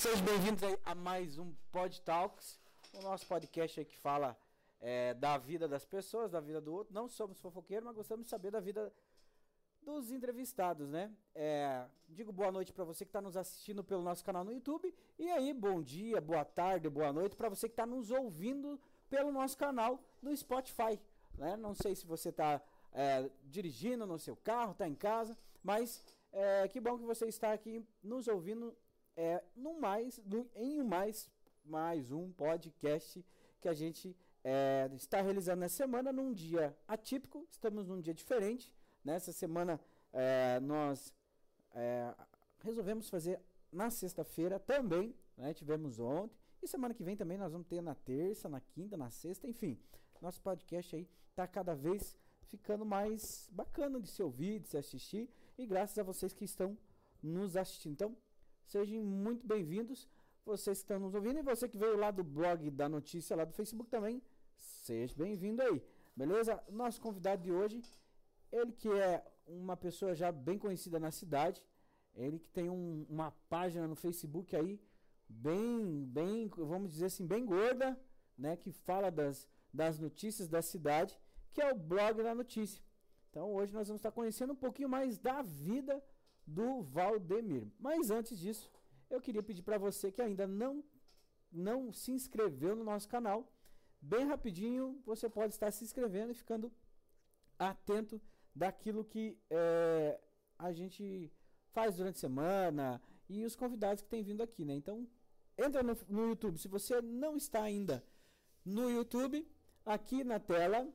Sejam bem-vindos a mais um Pod Talks, o nosso podcast que fala é, da vida das pessoas, da vida do outro. Não somos fofoqueiros, mas gostamos de saber da vida dos entrevistados, né? É, digo boa noite para você que está nos assistindo pelo nosso canal no YouTube. E aí, bom dia, boa tarde, boa noite para você que está nos ouvindo pelo nosso canal no Spotify. Né? Não sei se você está é, dirigindo no seu carro, está em casa, mas é, que bom que você está aqui nos ouvindo é, no mais, no, em mais, mais um podcast que a gente é, está realizando nessa semana num dia atípico. Estamos num dia diferente. Nessa semana é, nós é, resolvemos fazer na sexta-feira também, né? Tivemos ontem. E semana que vem também nós vamos ter na terça, na quinta, na sexta, enfim. Nosso podcast aí está cada vez ficando mais bacana de se ouvir, de se assistir. E graças a vocês que estão nos assistindo. Então, sejam muito bem-vindos. Vocês que estão nos ouvindo e você que veio lá do blog da notícia lá do Facebook também, seja bem-vindo aí. Beleza? Nosso convidado de hoje, ele que é uma pessoa já bem conhecida na cidade, ele que tem um, uma página no Facebook aí bem, bem, vamos dizer assim, bem gorda, né, que fala das, das notícias da cidade que é o blog da notícia. Então hoje nós vamos estar conhecendo um pouquinho mais da vida do Valdemir. Mas antes disso, eu queria pedir para você que ainda não não se inscreveu no nosso canal, bem rapidinho você pode estar se inscrevendo e ficando atento daquilo que é, a gente faz durante a semana e os convidados que têm vindo aqui, né? Então entra no, no YouTube. Se você não está ainda no YouTube, aqui na tela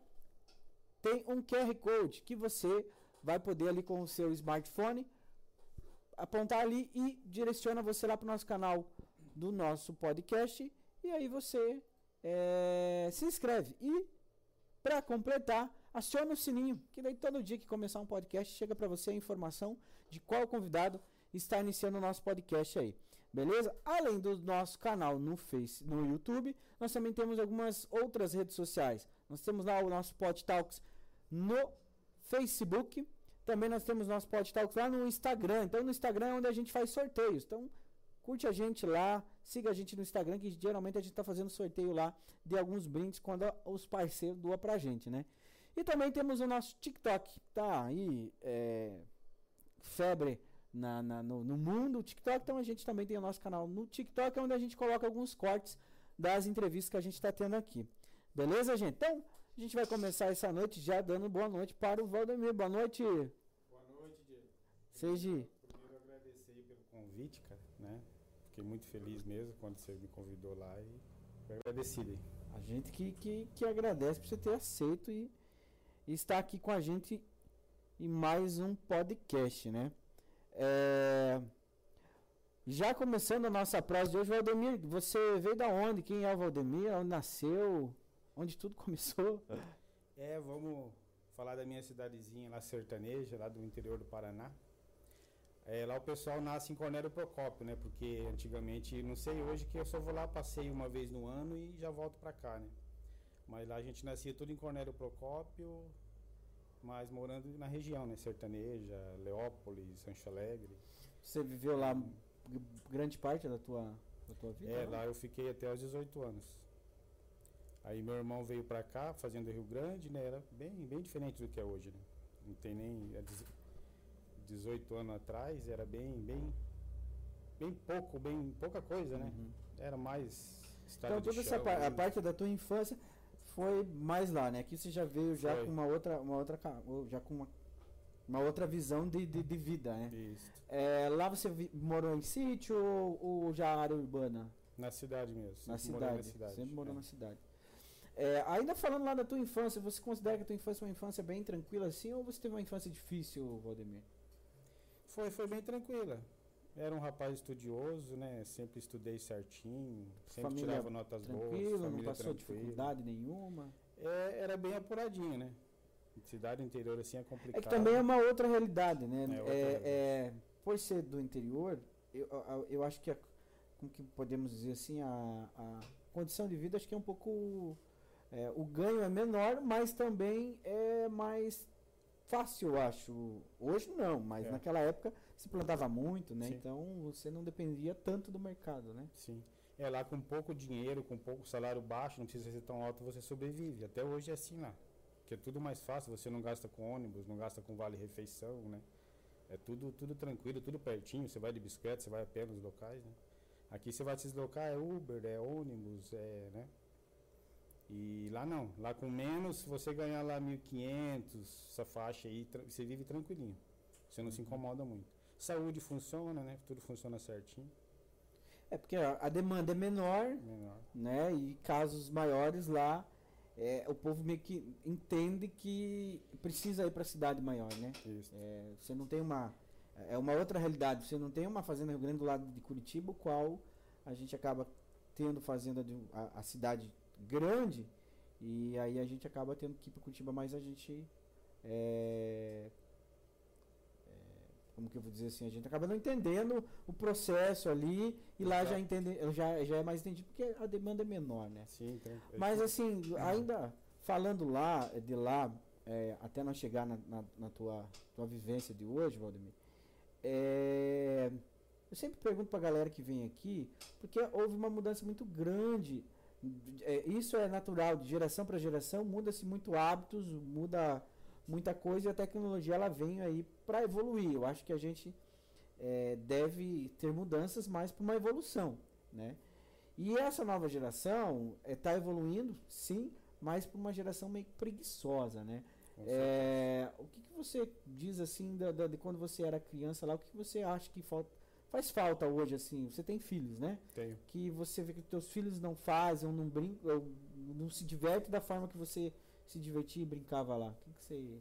tem um QR Code que você vai poder ali com o seu smartphone apontar ali e direciona você lá para o nosso canal do nosso podcast e aí você é, se inscreve e para completar aciona o sininho que daí todo dia que começar um podcast chega para você a informação de qual convidado está iniciando o nosso podcast aí, beleza? Além do nosso canal no Face, no YouTube, nós também temos algumas outras redes sociais. Nós temos lá o nosso Pod Talks no Facebook. Também nós temos nosso Pod Talks lá no Instagram. Então no Instagram é onde a gente faz sorteios. Então curte a gente lá, siga a gente no Instagram, que geralmente a gente está fazendo sorteio lá de alguns brindes quando os parceiros doam pra gente, né? E também temos o nosso TikTok, tá aí, é, febre na, na no, no, mundo, o TikTok. Então a gente também tem o nosso canal no TikTok, onde a gente coloca alguns cortes das entrevistas que a gente está tendo aqui. Beleza, gente? Então, a gente vai começar essa noite já dando boa noite para o Valdemir. Boa noite. Boa noite, Diego. Seja. Primeiro agradecer pelo convite, cara, né? Fiquei muito feliz mesmo quando você me convidou lá e agradecido. A gente que, que, que agradece por você ter aceito e, e estar aqui com a gente em mais um podcast, né? É... Já começando a nossa prosa de hoje, Valdemir, você veio da onde? Quem é o Valdemir? Onde nasceu? Onde tudo começou. É, vamos falar da minha cidadezinha lá sertaneja, lá do interior do Paraná. É, lá o pessoal nasce em Cornélio Procópio, né? Porque antigamente, não sei hoje que eu só vou lá, passei uma vez no ano e já volto pra cá, né? Mas lá a gente nascia tudo em Cornélio Procópio, mas morando na região, né? Sertaneja, Leópolis, Sancho Alegre. Você viveu lá grande parte da tua, da tua vida? É, lá eu fiquei até os 18 anos. Aí meu irmão veio para cá, fazendo Rio Grande, né? Era bem, bem diferente do que é hoje, né? Não tem nem 18 anos atrás, era bem, bem, bem pouco, bem pouca coisa, né? Uhum. Era mais Então toda essa par a parte da tua infância foi mais lá, né? Aqui você já veio já foi. com uma outra, uma outra, já com uma, uma outra visão de, de, de vida, né? Isso. É, lá você morou em sítio ou, ou já área urbana? Na cidade mesmo. Na cidade. na cidade. Sempre morou é. na cidade. É, ainda falando lá da tua infância, você considera que a tua infância foi uma infância bem tranquila assim ou você teve uma infância difícil, Valdemir? Foi, foi bem tranquila. Era um rapaz estudioso, né? Sempre estudei certinho, sempre família tirava notas boas. Família não passou tranquila. dificuldade nenhuma? É, era bem apuradinho, né? Cidade interior assim é complicado. É que também é uma outra realidade, né? É, é, é por ser do interior, eu, eu, eu acho que, a, como que podemos dizer assim, a, a condição de vida acho que é um pouco é, o ganho é menor, mas também é mais fácil, eu acho. Hoje não, mas É. naquela época se plantava muito, né? Sim. Então você não dependia tanto do mercado, né? Sim. É lá com pouco dinheiro, com pouco salário baixo, não precisa ser tão alto, você sobrevive. Até hoje é assim lá. Que é tudo mais fácil, você não gasta com ônibus, não gasta com vale refeição, né? É tudo tudo tranquilo, tudo pertinho, você vai de bicicleta, você vai a pé nos locais, né? Aqui você vai se deslocar, é Uber, é ônibus, é, né? E lá não, lá com menos, se você ganhar lá 1.500, essa faixa aí, você vive tranquilinho. Você não se incomoda muito. Saúde funciona, né? Tudo funciona certinho, É porque a a demanda é menor, menor. né? E casos maiores lá, é, o povo meio que entende que precisa ir para a cidade maior, né? Isso. É, você não tem uma. É uma outra realidade. Você não tem uma fazenda Rio Grande do lado de Curitiba, o qual a gente acaba tendo fazenda de a, a cidade grande e aí a gente acaba tendo que ir para Curitiba, mas a gente. é, é, como que eu vou dizer assim? A gente acaba não entendendo o processo ali e lá já, Exato. entende, já, já é mais entendido porque a demanda é menor, né? Sim, tranquilo. Mas assim, ainda falando lá, de lá, é, até nós chegar na, na, na tua, tua vivência de hoje, Valdemir, é, eu sempre pergunto pra galera que vem aqui, porque houve uma mudança muito grande. É, isso é natural, de geração para geração, muda-se muito hábitos, muda muita coisa e a tecnologia ela vem aí para evoluir. Eu acho que a gente é, deve ter mudanças mais para uma evolução, né? E essa nova geração está evoluindo, sim, mas para uma geração meio preguiçosa, né? É, o que, que você diz assim da, da- de quando você era criança lá? O que, que você acha que falta, faz falta hoje assim? Você tem filhos, né? Tenho. Que você vê que teus filhos não fazem, ou não brincam, ou não se divertem da forma que você se divertia e brincava lá. O que, que você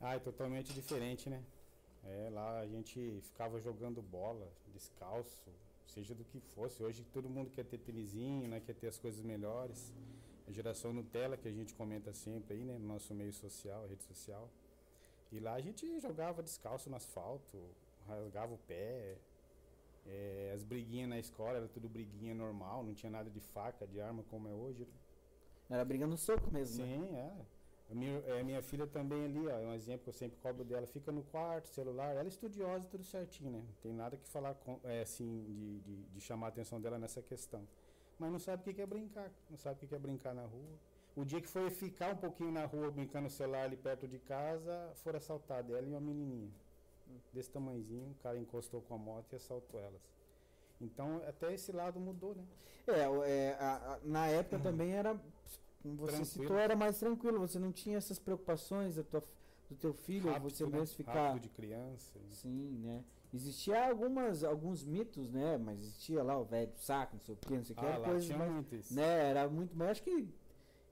Ah, é totalmente diferente, né? É, lá a gente ficava jogando bola, descalço, seja do que fosse. Hoje todo mundo quer ter tênisinho, né? Quer ter as coisas melhores. A geração Nutella que a gente comenta sempre aí, né? No nosso meio social, rede social. E lá a gente jogava descalço no asfalto, rasgava o pé. É, as briguinhas na escola era tudo briguinha normal, não tinha nada de faca, de arma como é hoje. né? era brigando no soco mesmo, né? Sim, é. A minha, é, minha filha também ali, ó, é um exemplo que eu sempre cobro dela, fica no quarto, celular, ela é estudiosa, tudo certinho, né? Não tem nada que falar com, é, assim, de, de, de chamar a atenção dela nessa questão. Mas não sabe o que é brincar, não sabe o que é brincar na rua. O dia que foi ficar um pouquinho na rua brincando no celular ali perto de casa, foram assaltadas, ela e uma menininha. Desse tamanhozinho, o cara encostou com a moto e assaltou elas. Então, até esse lado mudou, né? É, é, a- a- na época também era, como você Tranquilo. citou, era mais tranquilo. Você não tinha essas preocupações da tua, do teu filho, Rápido, você né? mesmo ficar. Rápido de criança. Sim, né? Existia algumas, alguns mitos, né? Mas existia lá o velho do saco, não sei o que, não sei o que. Ah, era lá coisas tinha mais, muito isso. né? Era muito, mas acho que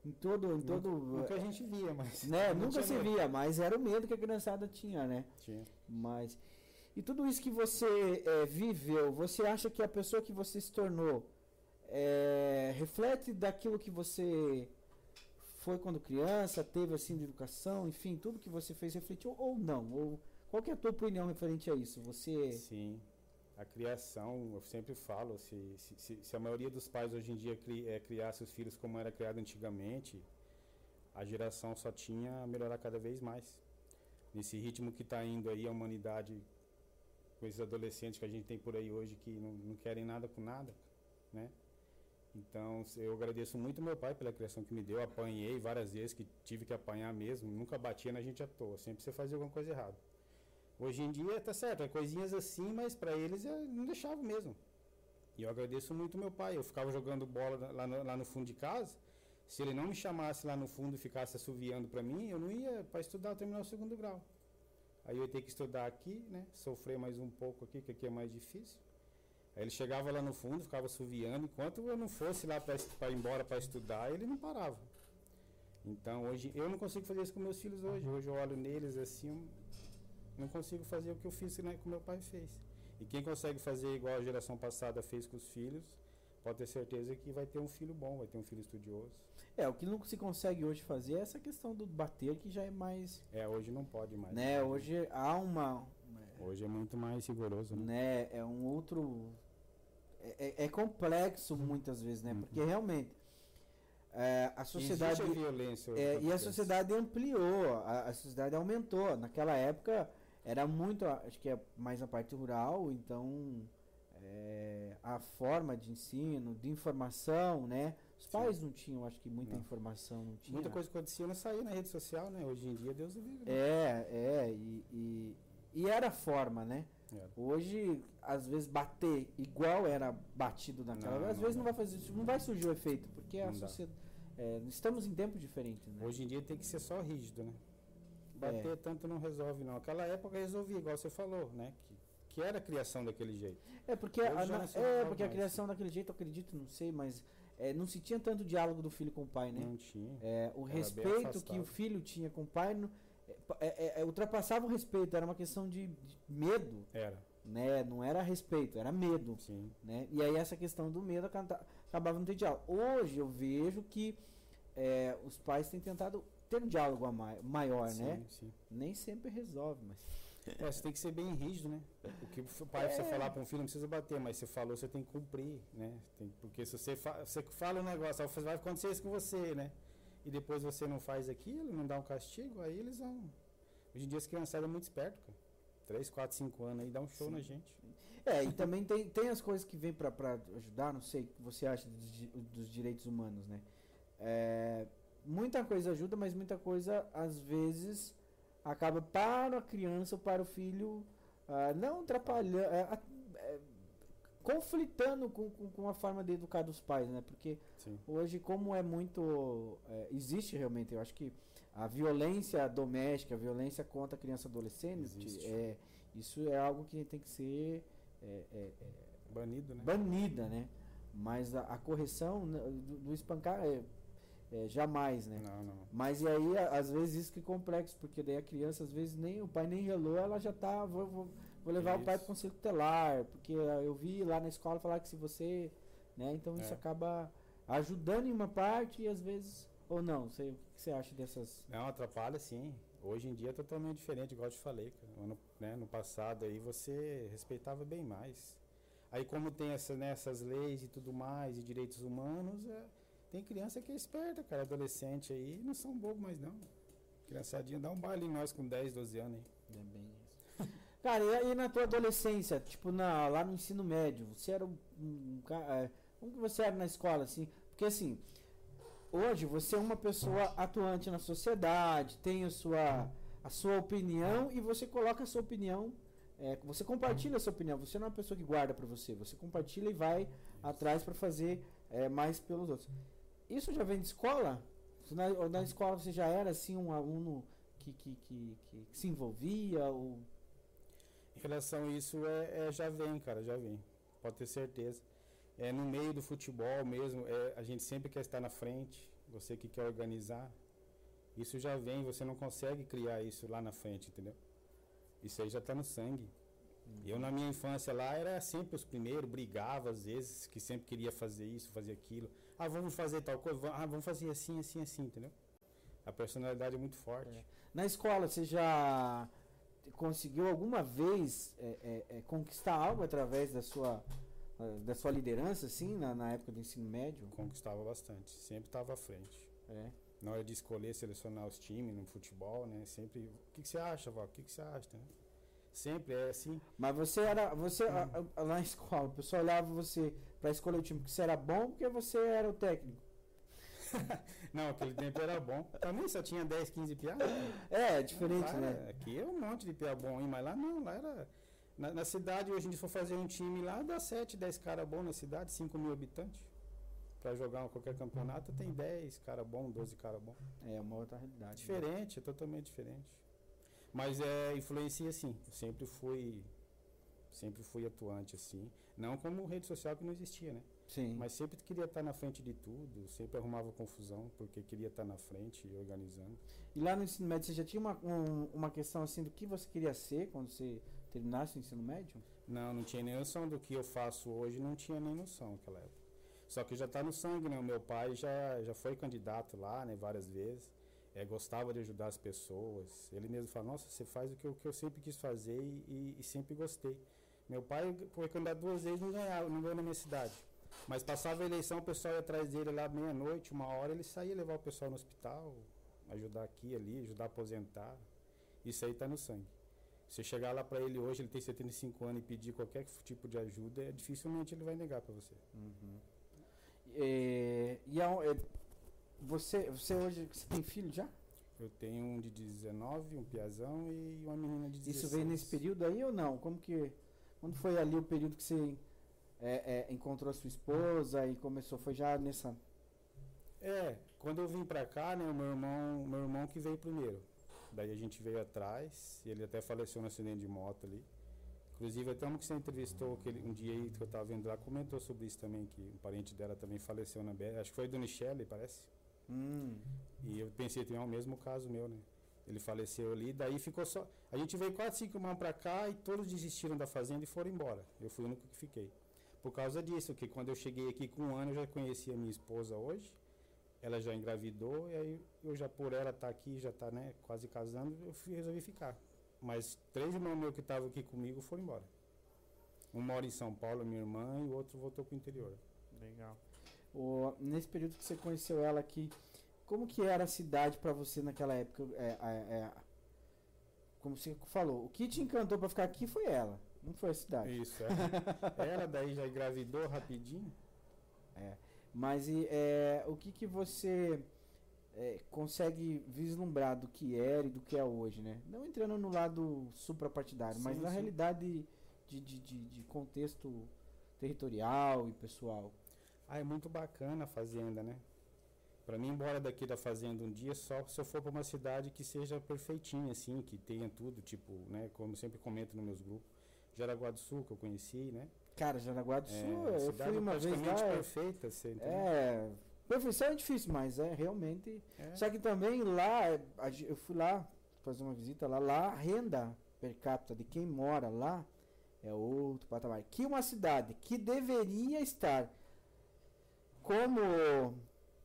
em todo, em todo, Nunca a gente via, mas. né? Nunca se medo. via, mas era o medo que a criançada tinha, né? Tinha. Mas e tudo isso que você é, viveu, você acha que a pessoa que você se tornou é, reflete daquilo que você foi quando criança, teve assim de educação, enfim, tudo que você fez refletiu ou não? Ou qual é a tua opinião referente a isso? Você Sim. A criação, eu sempre falo, se, se, se, se a maioria dos pais hoje em dia cri, é, criasse os filhos como era criado antigamente, a geração só tinha a melhorar cada vez mais. Nesse ritmo que está indo aí a humanidade, com esses adolescentes que a gente tem por aí hoje que não, não querem nada com nada, né? Então, eu agradeço muito meu pai pela criação que me deu. Apanhei várias vezes, que tive que apanhar mesmo. Nunca batia na gente à toa. Sempre você fazia alguma coisa errada. Hoje em dia, tá certo, é coisinhas assim, mas para eles eu não deixava mesmo. E eu agradeço muito meu pai. Eu ficava jogando bola lá no, lá no fundo de casa. Se ele não me chamasse lá no fundo e ficasse assoviando para mim, eu não ia para estudar, terminar o segundo grau. Aí eu ia ter que estudar aqui, né? Sofrer mais um pouco aqui, que aqui é mais difícil. Aí ele chegava lá no fundo, ficava assoviando. Enquanto eu não fosse lá para ir embora para estudar, ele não parava. Então hoje eu não consigo fazer isso com meus filhos hoje. Hoje eu olho neles assim, não consigo fazer o que eu fiz né, que meu pai fez. E quem consegue fazer igual a geração passada fez com os filhos, pode ter certeza que vai ter um filho bom, vai ter um filho estudioso. É o que não se consegue hoje fazer é essa questão do bater que já é mais, É, hoje não pode mais. né? Hoje há uma Hoje é muito mais rigoroso, né? né? É um outro. É, é- é complexo muitas vezes, né? Uhum. Porque realmente é, a sociedade. Existe a violência. É, e a sociedade ampliou, a, a sociedade aumentou. Naquela época era muito, acho que é mais na parte rural, então é, a forma de ensino, de informação, né? Os Sim. pais não tinham, acho que muita Não. informação, não tinha. Muita coisa que acontecia não saía na rede social, né? Hoje em dia, Deus o livre. né? É, é, e, e, e era a forma, né? Era. Hoje, às vezes, bater igual era batido naquela Não, às não vezes não vai fazer, não vai surgir o efeito, porque a sociedade. é, estamos em tempos diferentes, né? Hoje em dia tem que ser só rígido, né? Bater É. tanto não resolve, não. Aquela época resolvia, igual você falou, né? Que, que era a criação daquele jeito. É porque, a, não se é porque a criação daquele jeito, eu acredito, não sei, mas é, não se tinha tanto diálogo do filho com o pai, né? Não tinha. É, o Era respeito que o filho tinha com o pai não- é, é, é, ultrapassava o respeito, era uma questão de, de medo, Era, né? Não era respeito, era medo. sim. né? E aí essa questão do medo acaba- acabava não ter diálogo. Hoje eu vejo que é, os pais têm tentado ter um diálogo a mai- maior, sim, né? sim. Nem sempre resolve, mas É, você tem que ser bem rígido, né? Porque o pai É. precisa falar para um filho, não precisa bater, mas você falou, você tem que cumprir, né? Tem- porque se você, fa você fala um negócio, vai acontecer isso com você, né? E depois você não faz aquilo, não dá um castigo, aí eles vão. Hoje em dia as criançadas é muito esperto, cara. 3, 4, 5 anos aí dá um show Sim. na gente. É, e também tem, tem as coisas que vêm pra ajudar, não sei o que você acha dos, dos direitos humanos, né? É, muita coisa ajuda, mas muita coisa, às vezes, acaba para a criança ou para o filho ah, não atrapalhando, é, é, conflitando com, com, com a forma de educar dos pais, né? Porque Sim. hoje, como é muito. é, existe realmente, eu acho que a violência doméstica, a violência contra a criança e adolescente, Existe. é, isso é algo que tem que ser é, é, é, Banido, né? banida, né? Mas a, a correção né, do, do espancar é, é jamais, né? Não, não. Mas e aí, às vezes, isso que é complexo, porque daí a criança, às vezes, nem o pai nem relou, ela já tá. Vou, vou, vou levar o pai Isso. para conselho tutelar, porque eu vi lá na escola falar que se você. Né, então isso É. acaba ajudando em uma parte e às vezes. Ou não, sei, o que você acha dessas. Não, atrapalha sim. Hoje em dia é totalmente diferente, igual eu te falei. Ano, né, no passado aí você respeitava bem mais. Aí como tem essa, né, essas leis e tudo mais, e direitos humanos, é, tem criança que é esperta, cara, adolescente aí, não são bobos mais não. Criançadinha, dá um baile em nós com 10, 12 anos aí. É bem isso. Cara, e aí na tua adolescência, tipo, na, lá no ensino médio, você era um, um cara. Como que você era na escola, assim? Porque assim, hoje você é uma pessoa atuante na sociedade, tem a sua, a sua opinião e você coloca a sua opinião. é, você compartilha a sua opinião, você não é uma pessoa que guarda pra você, você compartilha e vai atrás pra fazer é, mais pelos outros. Isso já vem de escola? Na, ou na escola você já era assim um aluno que, que, que, que se envolvia? Ou... Em relação a isso, é, é, já vem, cara, já vem. Pode ter certeza. É, no meio do futebol mesmo, é, a gente sempre quer estar na frente, você que quer organizar. Isso já vem, você não consegue criar isso lá na frente, entendeu? Isso aí já está no sangue. Eu, na minha infância lá, era sempre os primeiros, brigava às vezes, que sempre queria fazer isso, fazer aquilo. Ah, vamos fazer tal coisa, ah, vamos fazer assim, assim, assim, entendeu? A personalidade é muito forte. É. Na escola você já conseguiu alguma vez é, é, é, conquistar algo através da sua, eh, da sua liderança, assim, na, na época do ensino médio? Conquistava bastante, sempre estava à frente. É. na hora de escolher, selecionar os times no futebol, né? Sempre, o que, que você acha, Val? O que, que você acha? né? Sempre é assim. Mas você era. Você, lá na escola, o pessoal olhava você pra escolher o time porque você era bom porque você era o técnico. Não, aquele tempo era bom. Também só tinha 10, 15 piadas. É, é diferente, Lá né? Aqui é um monte de piada bom, hein? mas lá não, lá era. Na, na cidade, hoje, a gente for fazer um time lá, dá 7, 10 caras bons na cidade, 5 mil habitantes. Pra jogar qualquer campeonato, tem 10 caras bons, 12 caras bons. É uma outra realidade. né? Diferente, é totalmente diferente. Mas é, influencia sim. Eu sempre fui. Sempre fui atuante assim. Não como rede social que não existia, né? Sim. Mas sempre queria estar na frente de tudo, sempre arrumava confusão, porque queria estar na frente e organizando. E lá no ensino médio você já tinha uma, um- uma questão assim do que você queria ser quando você terminasse o ensino médio? Não, não tinha nem noção do que eu faço hoje, não tinha nem noção naquela época. Só que já está no sangue, né? O meu pai já, já foi candidato lá, né? Várias vezes. É, gostava de ajudar as pessoas. Ele mesmo fala, nossa, você faz o que eu, que eu sempre quis fazer e, e- e sempre gostei. Meu pai foi candidato duas vezes não ganhava, não ganhou na minha cidade. Mas passava a eleição, o pessoal ia atrás dele lá meia-noite, uma hora, ele saía levar o pessoal no hospital, ajudar aqui ali, ajudar a aposentar. Isso aí tá no sangue. Você chegar lá para ele hoje, ele tem 75 anos e pedir qualquer tipo de ajuda, é, dificilmente ele vai negar para você. Uhum. É, e a, é, você, você hoje você tem filho já? Eu tenho um de 19, um piazão e uma menina de 16. Isso veio nesse período aí ou não? Como que quando foi ali o período que você é, é, encontrou a sua esposa e começou? Foi já nessa? É, quando eu vim pra cá, né, o meu irmão, meu irmão que veio primeiro. Daí a gente veio atrás, e ele até faleceu no acidente de moto ali. Inclusive, até um que você entrevistou aquele, um dia aí que eu tava vendo lá, comentou sobre isso também, que um parente dela também faleceu na BR. Acho que foi do Michele, parece. Hum. E eu pensei que é o mesmo caso meu, né? Ele faleceu ali, daí ficou só. A gente veio quatro, cinco irmãos pra cá e todos desistiram da fazenda e foram embora. Eu fui o único que fiquei. Por causa disso, que quando eu cheguei aqui com um ano, eu já conhecia minha esposa hoje. Ela já engravidou, e aí eu já, por ela estar tá aqui, já tá, né, quase casando, eu fui, resolvi ficar. Mas três irmãos meus que estavam aqui comigo foram embora. Um mora em São Paulo, minha irmã, e o outro voltou pro interior. Legal. O, nesse período que você conheceu ela aqui, como que era a cidade para você naquela época? É, é, é, como você falou, o que te encantou para ficar aqui foi ela, não foi a cidade. Isso, é. ela daí já engravidou rapidinho. É. Mas é, o que, que você é, consegue vislumbrar do que era e do que é hoje, né? Não entrando no lado suprapartidário, mas na sim. realidade de, de, de, de contexto territorial e pessoal. Ah, é muito bacana a fazenda, né? Para mim, embora daqui da fazenda um dia, só se eu for para uma cidade que seja perfeitinha, assim, que tenha tudo, tipo, né? Como sempre comento nos meus grupos. Jaraguá do Sul, que eu conheci, né? Cara, Jaraguá do é, Sul, é, eu fui uma vez lá. É perfeita, você entendeu? É, perfeição é difícil, mas é realmente. É. Só que também lá, eu fui lá fazer uma visita lá, lá a renda per capita de quem mora lá é outro patamar. Que uma cidade que deveria estar como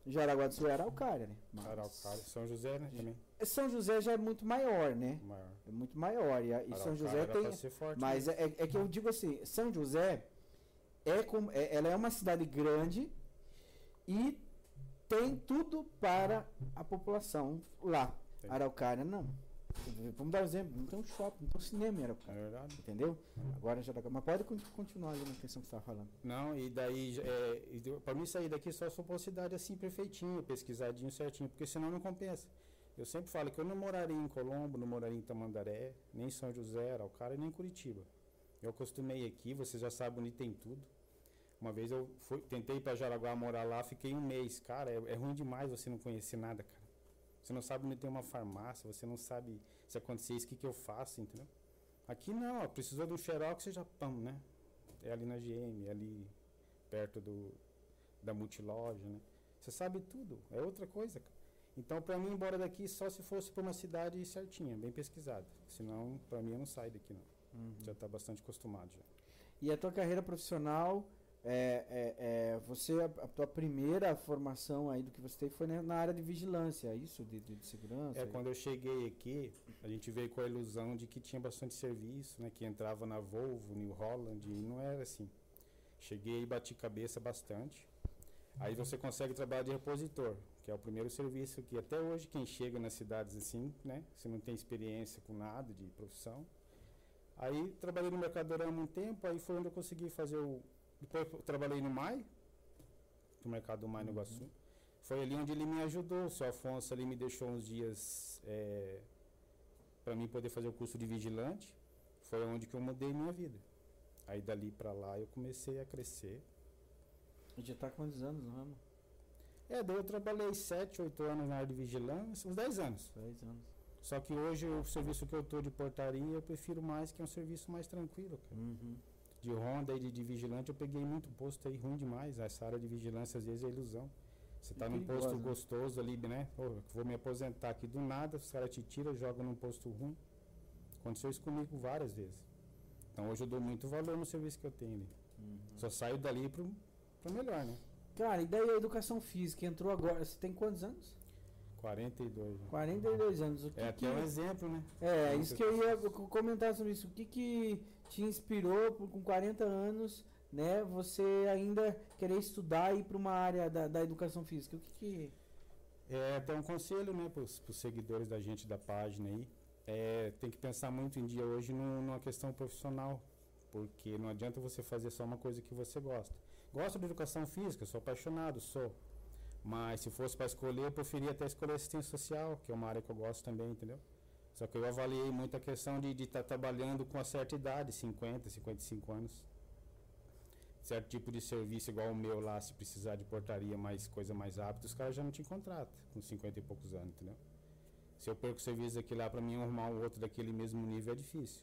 Jaraguá do Sul é Araucária, né? Mas Araucária, São José, né? Também. São José já é muito maior, né? Maior. É muito maior. E, e São José tem. Forte, mas né? é, é, que eu digo assim, São José é como, é, ela é uma cidade grande e tem tudo para a população lá. Tem. Araucária não. Vamos dar um exemplo, não tem um shopping, não tem um cinema em Araucária. É verdade. Entendeu? Agora já dá. Mas pode continuar ali na questão que você estava falando. Não, e daí, é, para mim sair daqui só sou uma cidade assim perfeitinha, pesquisadinho certinho, porque senão não compensa. Eu sempre falo que eu não moraria em Colombo, não moraria em Tamandaré, nem em São José, Araucária, nem em Curitiba. Eu acostumei aqui, você já sabe onde tem tudo. Uma vez eu fui, tentei ir para Jaraguá morar lá, fiquei um mês. Cara, é, é, ruim demais você não conhecer nada, cara. Você não sabe onde tem uma farmácia, você não sabe se acontecer isso, o que, que eu faço, entendeu? Aqui não, ó, precisou de um xerox, já pão, né? É ali na GM, é ali perto do, da multiloja, né? Você sabe tudo, é outra coisa. Então, para mim, embora daqui só se fosse para uma cidade certinha, bem pesquisada. Senão, para mim, eu não saio daqui, não. Uhum. Já está bastante acostumado já. E a tua carreira profissional, é, é, é, você, a, a, tua primeira formação aí do que você teve foi na área de vigilância, é isso? De, de, de segurança? É, quando eu cheguei aqui, a gente veio com a ilusão de que tinha bastante serviço, né? Que entrava na Volvo, New Holland, e não era assim. Cheguei e bati cabeça bastante. Aí você consegue trabalhar de repositor que é o primeiro serviço que até hoje quem chega nas cidades assim, né, se não tem experiência com nada de profissão. Aí trabalhei no Mercadorama um tempo, aí foi onde eu consegui fazer o depois eu trabalhei no MAI, no Mercado do MAI no Iguaçu. Uhum. Foi ali onde ele me ajudou, o seu Afonso ali me deixou uns dias é, para mim poder fazer o curso de vigilante. Foi onde que eu mudei minha vida. Aí dali para lá eu comecei a crescer. E já tá quantos anos, não é, mano? É, daí eu trabalhei 7, 8 anos na área de vigilância, uns 10 anos. 10 anos. Só que hoje o serviço que eu estou de portaria, eu prefiro mais que é um serviço mais tranquilo, cara. Uhum. De ronda e de, de, vigilante, eu peguei muito posto aí ruim demais. Essa área de vigilância às vezes é ilusão. Você está num posto né? gostoso ali, né? Pô, vou me aposentar aqui do nada, os caras te tiram, jogam num posto ruim. Aconteceu isso comigo várias vezes. Então hoje eu dou muito valor no serviço que eu tenho ali. Uhum. Só saio dali para melhor, né? Cara, e daí a educação física entrou agora. Você tem quantos anos? 42. Né? 42 anos. O que é até que... um exemplo, né? É, isso que eu ia comentar sobre isso. O que, que te inspirou por, com 40 anos né, você ainda querer estudar e ir para uma área da, da educação física? O que, que... É, tem um conselho, né, para os seguidores da gente da página aí. É, tem que pensar muito em dia hoje numa questão profissional, porque não adianta você fazer só uma coisa que você gosta. Gosto de educação física, sou apaixonado, sou. Mas se fosse para escolher, eu preferia até escolher assistência social, que é uma área que eu gosto também, entendeu? Só que eu avaliei muito a questão de estar tá trabalhando com uma certa idade, 50, 55 anos. Certo tipo de serviço igual o meu lá, se precisar de portaria, mais coisa mais rápida, os caras já não te contratam com 50 e poucos anos, entendeu? Se eu perco o serviço aqui lá, para mim arrumar um outro daquele mesmo nível é difícil.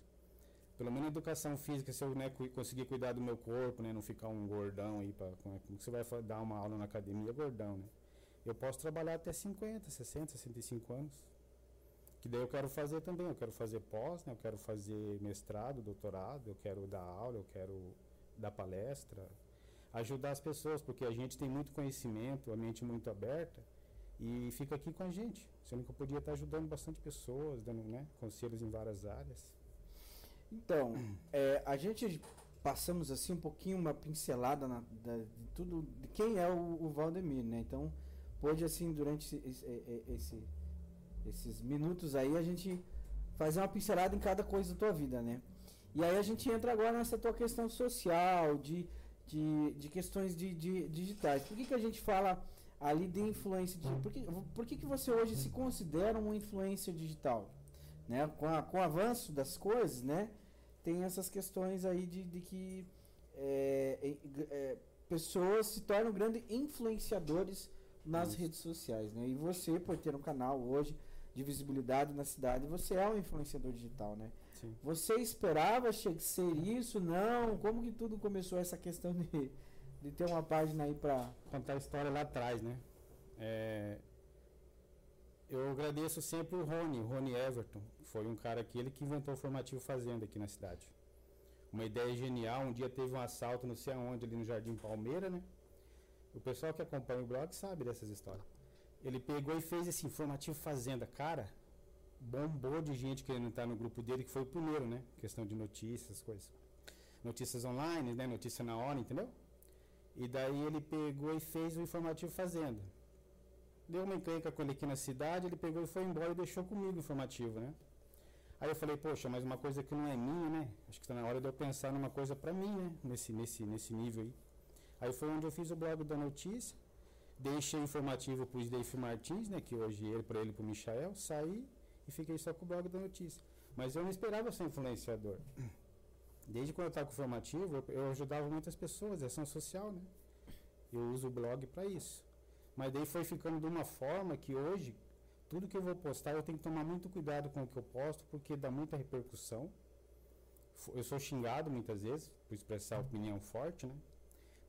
Pelo menos educação física, se eu né, conseguir cuidar do meu corpo, né, não ficar um gordão aí, pra, como, é, como você vai dar uma aula na academia gordão, né? Eu posso trabalhar até 50, 60, 65 anos. Que daí eu quero fazer também, eu quero fazer pós, né? eu quero fazer mestrado, doutorado, eu quero dar aula, eu quero dar palestra, ajudar as pessoas, porque a gente tem muito conhecimento, a mente muito aberta, e fica aqui com a gente. Sendo que eu podia estar ajudando bastante pessoas, dando né, conselhos em várias áreas. Então, é, a gente passamos assim um pouquinho uma pincelada na, da, de tudo, de quem é o, o Valdemir, né? Então, pode assim, durante esse, esse esses minutos aí, a gente fazer uma pincelada em cada coisa da tua vida, né? E aí a gente entra agora nessa tua questão social, de, de, de questões de, de, digitais. Por que, que a gente fala ali de influência digital? Por que, por que, que você hoje se considera uma influência digital? Né? Com, a, com o avanço das coisas, né? Tem essas questões aí de, de que é, é, pessoas se tornam grandes influenciadores nas Isso. redes sociais, né? E você, por ter um canal hoje, de visibilidade na cidade, você é um influenciador digital, né? Sim. Você esperava ser isso? Não? Como que tudo começou essa questão de, de ter uma página aí para contar a história lá atrás, né? É, eu agradeço sempre o Rony, o Rony Everton, foi um cara que ele que inventou o formativo Fazenda aqui na cidade. Uma ideia genial, um dia teve um assalto não sei aonde ali no Jardim Palmeira, né? O pessoal que acompanha o blog sabe dessas histórias. Ele pegou e fez esse informativo Fazenda. Cara, bombou de gente querendo entrar no grupo dele, que foi o primeiro, né? Questão de notícias, coisas. Notícias online, né? Notícia na hora, entendeu? E daí ele pegou e fez o informativo Fazenda. Deu uma encrenca com ele aqui na cidade, ele pegou e foi embora e deixou comigo o informativo, né? Aí eu falei, poxa, mas uma coisa que não é minha, né? Acho que está na hora de eu pensar numa coisa para mim, né? Nesse, nesse, nesse nível aí. Aí foi onde eu fiz o blog da notícia. Deixei informativo para o Sdeif Martins, né, que hoje ele para ele para o Michael, saí e fiquei só com o blog da notícia. Mas eu não esperava ser influenciador. Desde quando eu estava com o formativo, eu, ajudava muitas pessoas, é ação social, né? Eu uso o blog para isso. Mas daí foi ficando de uma forma que hoje, tudo que eu vou postar, eu tenho que tomar muito cuidado com o que eu posto, porque dá muita repercussão. Eu sou xingado muitas vezes por expressar opinião forte, né?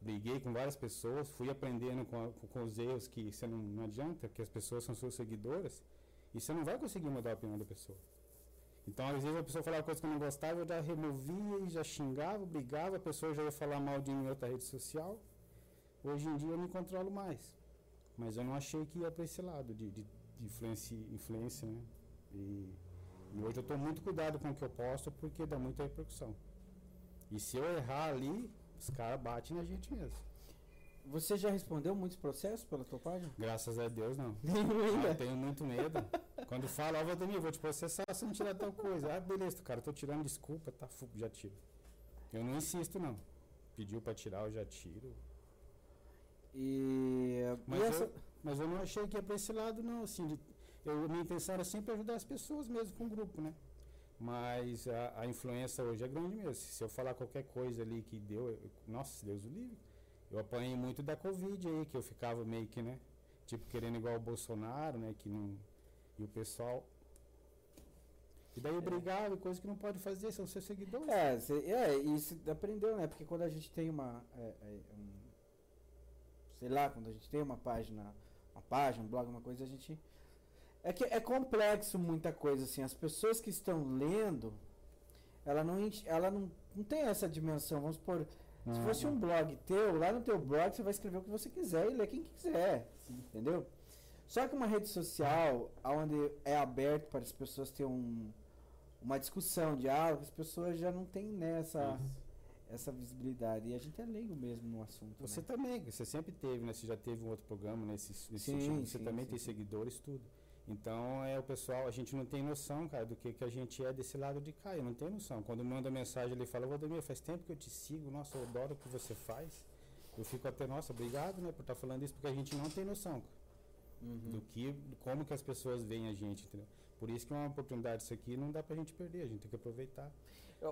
briguei com várias pessoas, fui aprendendo com, a, com os erros que você não, não adianta, que as pessoas são suas seguidoras, e você não vai conseguir mudar a opinião da pessoa. Então, às vezes a pessoa falava coisa que eu não gostava, eu já removia e já xingava, brigava, a pessoa já ia falar mal de mim em outra rede social. Hoje em dia eu me controlo mais. Mas eu não achei que ia para esse lado de, de, de influência, influência, né? E, e hoje eu estou muito cuidado com o que eu posto porque dá muita repercussão. E se eu errar ali, os caras batem na gente mesmo. Você já respondeu muitos processos pela tua página? Graças a Deus, não. ainda? Eu tenho muito medo. Quando fala, ó, Valdemir, vou te processar se não tirar tal coisa. Ah, beleza, cara, tô tirando desculpa, tá, já tiro. Eu não insisto, não. Pediu pra tirar, eu já tiro. E... Mas, e essa... eu, mas eu não achei que ia pra esse lado, não, assim, de, eu, minha intenção era sempre ajudar as pessoas mesmo com o grupo, né? Mas a, a, influência hoje é grande mesmo. Se eu falar qualquer coisa ali que deu, eu, nossa, Deus o livre. Eu apanhei muito da Covid aí, que eu ficava meio que, né? Tipo, querendo igual o Bolsonaro, né? Que não, e o pessoal. E daí obrigado, é. coisa que não pode fazer, são seus seguidores. É, cê, é você aprendeu, né? Porque quando a gente tem uma. É, é, um, sei lá, quando a gente tem uma página, uma página, um blog, uma coisa, a gente é que é complexo muita coisa, assim. As pessoas que estão lendo, ela não, ela não, não tem essa dimensão. Vamos supor, uhum. se fosse um blog teu, lá no teu blog você vai escrever o que você quiser e ler quem quiser. Entendeu? Só que uma rede social, onde é aberto para as pessoas terem um, uma discussão, diálogo, as pessoas já não têm nessa. Essa visibilidade. E a gente é leigo mesmo no assunto. Você né? também, você sempre teve, né? Você já teve um outro programa nesse, nesse Sim, sentido. Você sim, também sim, tem seguidores, tudo. Então, é o pessoal, a gente não tem noção, cara, do que, que a gente é desse lado de cá. Eu não tenho noção. Quando manda mensagem, ele fala, Valdemir, faz tempo que eu te sigo, nossa, eu adoro o que você faz. Eu fico até, nossa, obrigado, né, por estar falando isso, porque a gente não tem noção Uhum. do que, como que as pessoas veem a gente, entendeu? Por isso que é uma oportunidade isso aqui não dá pra gente perder, a gente tem que aproveitar.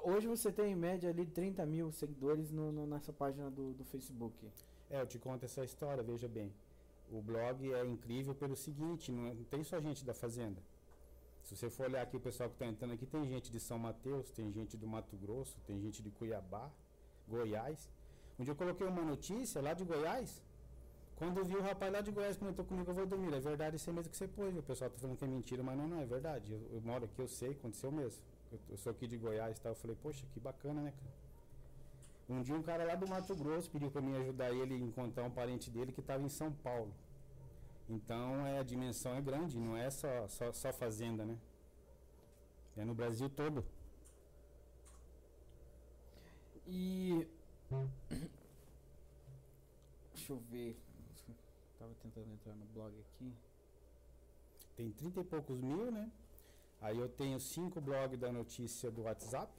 Hoje você tem em média ali 30 mil seguidores no, no- nessa página do, do Facebook. É, eu te conto essa história, veja bem. O blog é incrível pelo seguinte, não, é- tem só gente da fazenda. Se você for olhar aqui, o pessoal que está entrando aqui, tem gente de São Mateus, tem gente do Mato Grosso, tem gente de Cuiabá, Goiás. Um dia eu coloquei uma notícia lá de Goiás, quando eu vi o rapaz lá de Goiás comentou comigo, eu vou dormir, é verdade isso aí mesmo que você pôs, o pessoal tá falando que é mentira, mas não, não, é verdade. Eu, eu moro aqui, eu sei, aconteceu mesmo. Eu, sou aqui de Goiás e tal, eu falei, poxa, que bacana, né, cara? Um dia um cara lá do Mato Grosso pediu para mim ajudar ele a encontrar um parente dele que estava em São Paulo. Então é, a dimensão é grande, não é só, só, só fazenda, né? É no Brasil todo. E. Deixa eu ver. Tava tentando entrar no blog aqui. Tem 30 e poucos mil, né? Aí eu tenho cinco blogs da notícia do WhatsApp,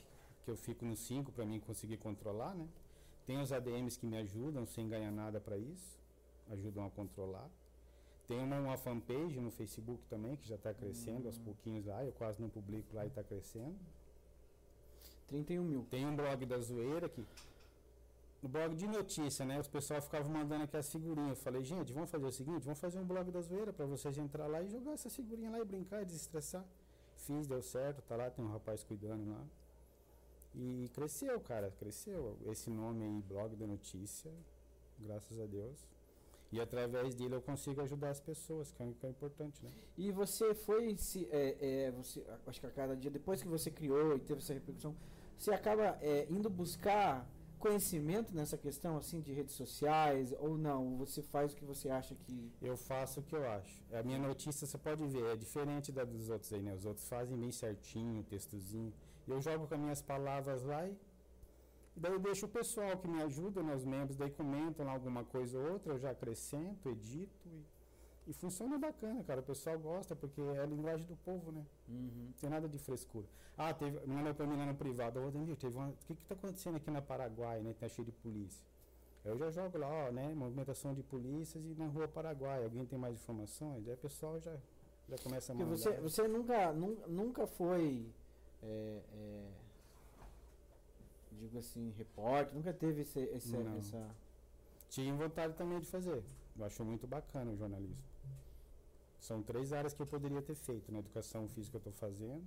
que eu fico nos cinco para mim conseguir controlar, né? Tem os ADMs que me ajudam sem ganhar nada para isso, ajudam a controlar. Tem uma, uma fanpage no Facebook também, que já está crescendo aos pouquinhos lá, eu quase não publico lá e está crescendo. 31 mil. Tem um blog da zoeira que. No blog de notícia, né? Os pessoal ficavam mandando aqui as figurinhas. Eu falei, gente, vamos fazer o seguinte, vamos fazer um blog da zoeira para vocês entrar lá e jogar essas figurinhas lá e brincar e desestressar. Fiz, deu certo, tá lá, tem um rapaz cuidando lá. E cresceu, cara, cresceu. Esse nome aí, blog da notícia, graças a Deus. E através dele eu consigo ajudar as pessoas, que é, que é importante, né? E você foi se. É, é, você, acho que a cada dia, depois que você criou e teve essa repercussão, você acaba é, indo buscar conhecimento nessa questão assim de redes sociais ou não? Você faz o que você acha que. Eu faço o que eu acho. A minha notícia, você pode ver, é diferente da dos outros aí, né? Os outros fazem bem certinho, textozinho. Eu jogo com as minhas palavras lá e, daí eu deixo o pessoal que me ajuda, né? Os membros daí comentam alguma coisa ou outra, eu já acrescento, edito e, e funciona bacana, cara. O pessoal gosta porque é a linguagem do povo, né? Não tem nada de frescura. Ah, teve, mandou pra mim lá no privado, ô Ademir, teve uma, o que que tá acontecendo aqui na Paraguai, né? Tá cheio de polícia. Eu já jogo lá, ó, né? Movimentação de polícias e na rua Paraguai. Alguém tem mais informações? Aí o pessoal já, já começa a Porque mandar. você, você nunca, nun- nunca foi. é, é, digo assim, repórter, nunca teve esse, esse- essa. Tinha vontade também de fazer. Eu acho muito bacana o jornalismo. São três áreas que eu poderia ter feito. Na educação física eu estou fazendo,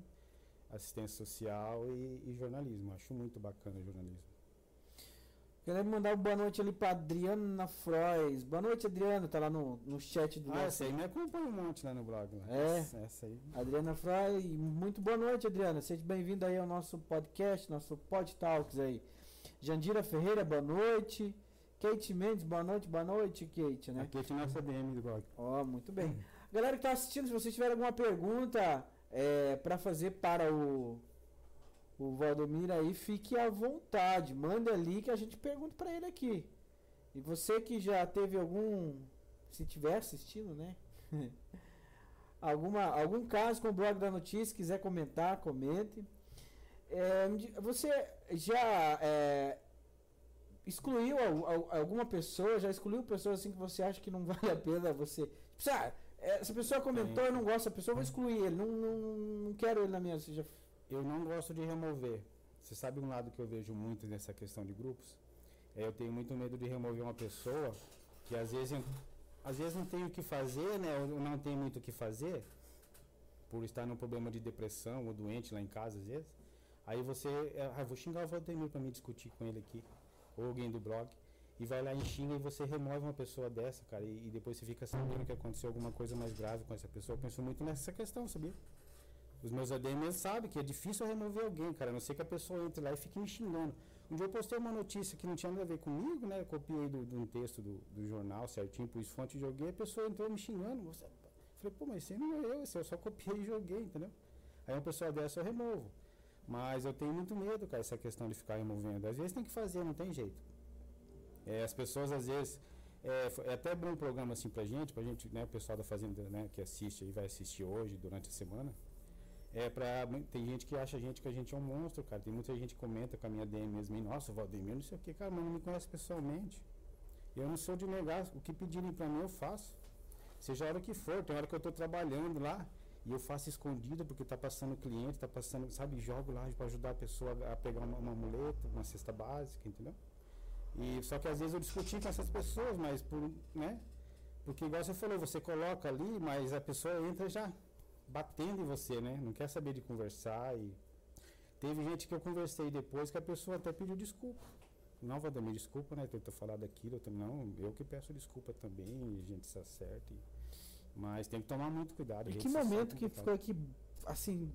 assistência social e, e jornalismo. Acho muito bacana o jornalismo. Quero mandar uma boa noite ali pra Adriana Frois. Boa noite, Adriano. Tá lá no, no chat do Ah, essa aí me acompanha um monte lá no blog. Lá. É? Essa, essa aí. Adriana Frois, muito boa noite, Adriana. Seja bem-vinda aí ao nosso podcast, nosso Pod Talks aí. Jandira Ferreira, boa noite. Kate Mendes, boa noite, boa noite, Kate, né? Aqui é nossa DM do blog. Ó, muito bem. Galera que tá assistindo, se vocês tiverem alguma pergunta é, para fazer para o, o Valdomir aí, fique à vontade. Manda ali que a gente pergunta para ele aqui. E você que já teve algum. Se tiver assistindo, né? Alguma, algum caso com o blog da notícia, quiser comentar, comente. É, você já é, excluiu al- al- alguma pessoa, já excluiu pessoas assim que você acha que não vale a pena você. Tipo, essa pessoa comentou, eu não gosto dessa pessoa, eu vou excluir ele. Não, não, não quero ele na minha. Já, Eu não gosto de remover. Você sabe um lado que eu vejo muito nessa questão de grupos? É, eu tenho muito medo de remover uma pessoa que às vezes, às vezes não tem o que fazer, né? Ou não tem muito o que fazer, por estar num problema de depressão ou doente lá em casa às vezes. Aí você, é, ah, vou xingar o Valdemir para me discutir com ele aqui, ou alguém do blog, e vai lá e xinga e você remove uma pessoa dessa, cara, e, e depois você fica sabendo que aconteceu alguma coisa mais grave com essa pessoa. Eu penso muito nessa questão, sabia? Os meus ADMs sabem que é difícil eu remover alguém, cara. A não ser que a pessoa entre lá e fique me xingando. Um dia eu postei uma notícia que não tinha nada a ver comigo, né? Eu copiei do- de um texto do, do jornal certinho, pus fonte e joguei. A pessoa entrou me xingando. Você... Falei, pô, mas esse não é eu, esse eu só copiei e joguei, entendeu? Aí uma pessoa dessa eu removo. Mas eu tenho muito medo, cara, essa questão de ficar removendo. Às vezes tem que fazer, não tem jeito. É, as pessoas, às vezes, é, é, até bom um programa assim pra gente, pra gente, né, o pessoal da Fazenda, né, que assiste aí, vai assistir hoje, durante a semana. É pra, tem gente que acha a gente que a gente é um monstro, cara. Tem muita gente que comenta com a minha DM mesmo, nossa, Valdemir, não sei o que, cara, mas não me conhece pessoalmente. Eu não sou de negar, o que pedirem pra mim eu faço. Seja a hora que for, tem hora que eu tô trabalhando lá, e eu faço escondido porque tá passando cliente, tá passando, sabe, jogo lá para ajudar a pessoa a pegar uma, uma muleta, uma cesta básica, entendeu? E só que às vezes eu discuti com essas pessoas, mas por, né? Porque igual você falou, você coloca ali, mas a pessoa entra já batendo em você, né? Não quer saber de conversar e teve gente que eu conversei depois que a pessoa até pediu desculpa. Não, Valdemir, desculpa, né? Tentou falar daquilo, eu, não, eu que peço desculpa também, a gente se acerta. E, mas tem que tomar muito cuidado. E que momento que ficou aqui, assim,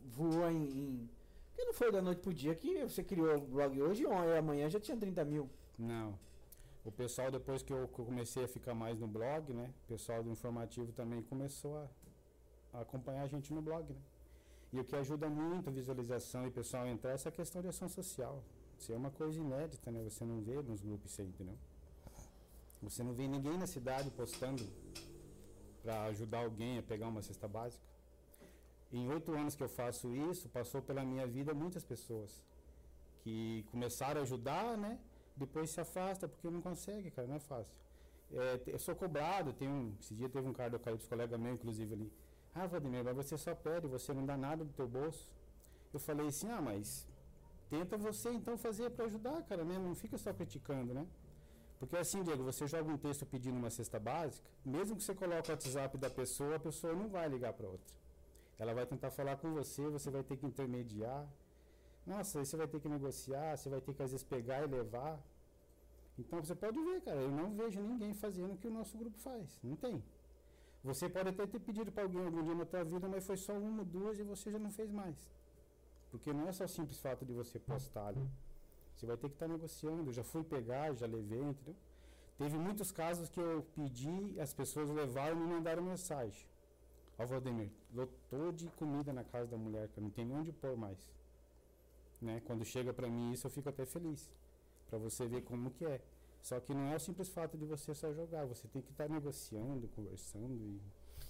voou em, em. Que não foi da noite pro dia que você criou o blog hoje e amanhã já tinha 30 mil. Não. O pessoal, depois que eu comecei a ficar mais no blog, né? O pessoal do informativo também começou a, a acompanhar a gente no blog, né? E o que ajuda muito a visualização e o pessoal entrar é essa questão de ação social. Isso é uma coisa inédita, né? Você não vê nos grupos isso aí, entendeu? Você não vê ninguém na cidade postando para ajudar alguém a pegar uma cesta básica. Em oito anos que eu faço isso, passou pela minha vida muitas pessoas que começaram a ajudar, né? Depois se afasta porque não consegue, cara, não é fácil. É, eu sou cobrado, tem um, esse dia teve um cara do colega meu, inclusive, ali. Ah, Vladimir, mas você só pede, você não dá nada do teu bolso. Eu falei assim, ah, mas tenta você então fazer para ajudar, cara, né? Não fica só criticando, né? Porque assim, Diego, você joga um texto pedindo uma cesta básica, mesmo que você coloque o WhatsApp da pessoa, a pessoa não vai ligar para outra. Ela vai tentar falar com você, você vai ter que intermediar. Nossa, aí você vai ter que negociar, você vai ter que às vezes pegar e levar. Então você pode ver, cara, eu não vejo ninguém fazendo o que o nosso grupo faz. Não tem. Você pode até ter pedido para alguém algum dia na tua vida, mas foi só uma, duas e você já não fez mais. Porque não é só o simples fato de você postar ali. Você vai ter que estar tá negociando. Eu já fui pegar, já levei, entendeu? Teve muitos casos que eu pedi, as pessoas levaram e me mandaram mensagem. Ó, Valdemir, lotou de comida na casa da mulher, que eu não tenho onde pôr mais. Né? Quando chega para mim isso, eu fico até feliz. Para você ver como que é. Só que não é o simples fato de você só jogar, você tem que estar tá negociando, conversando e.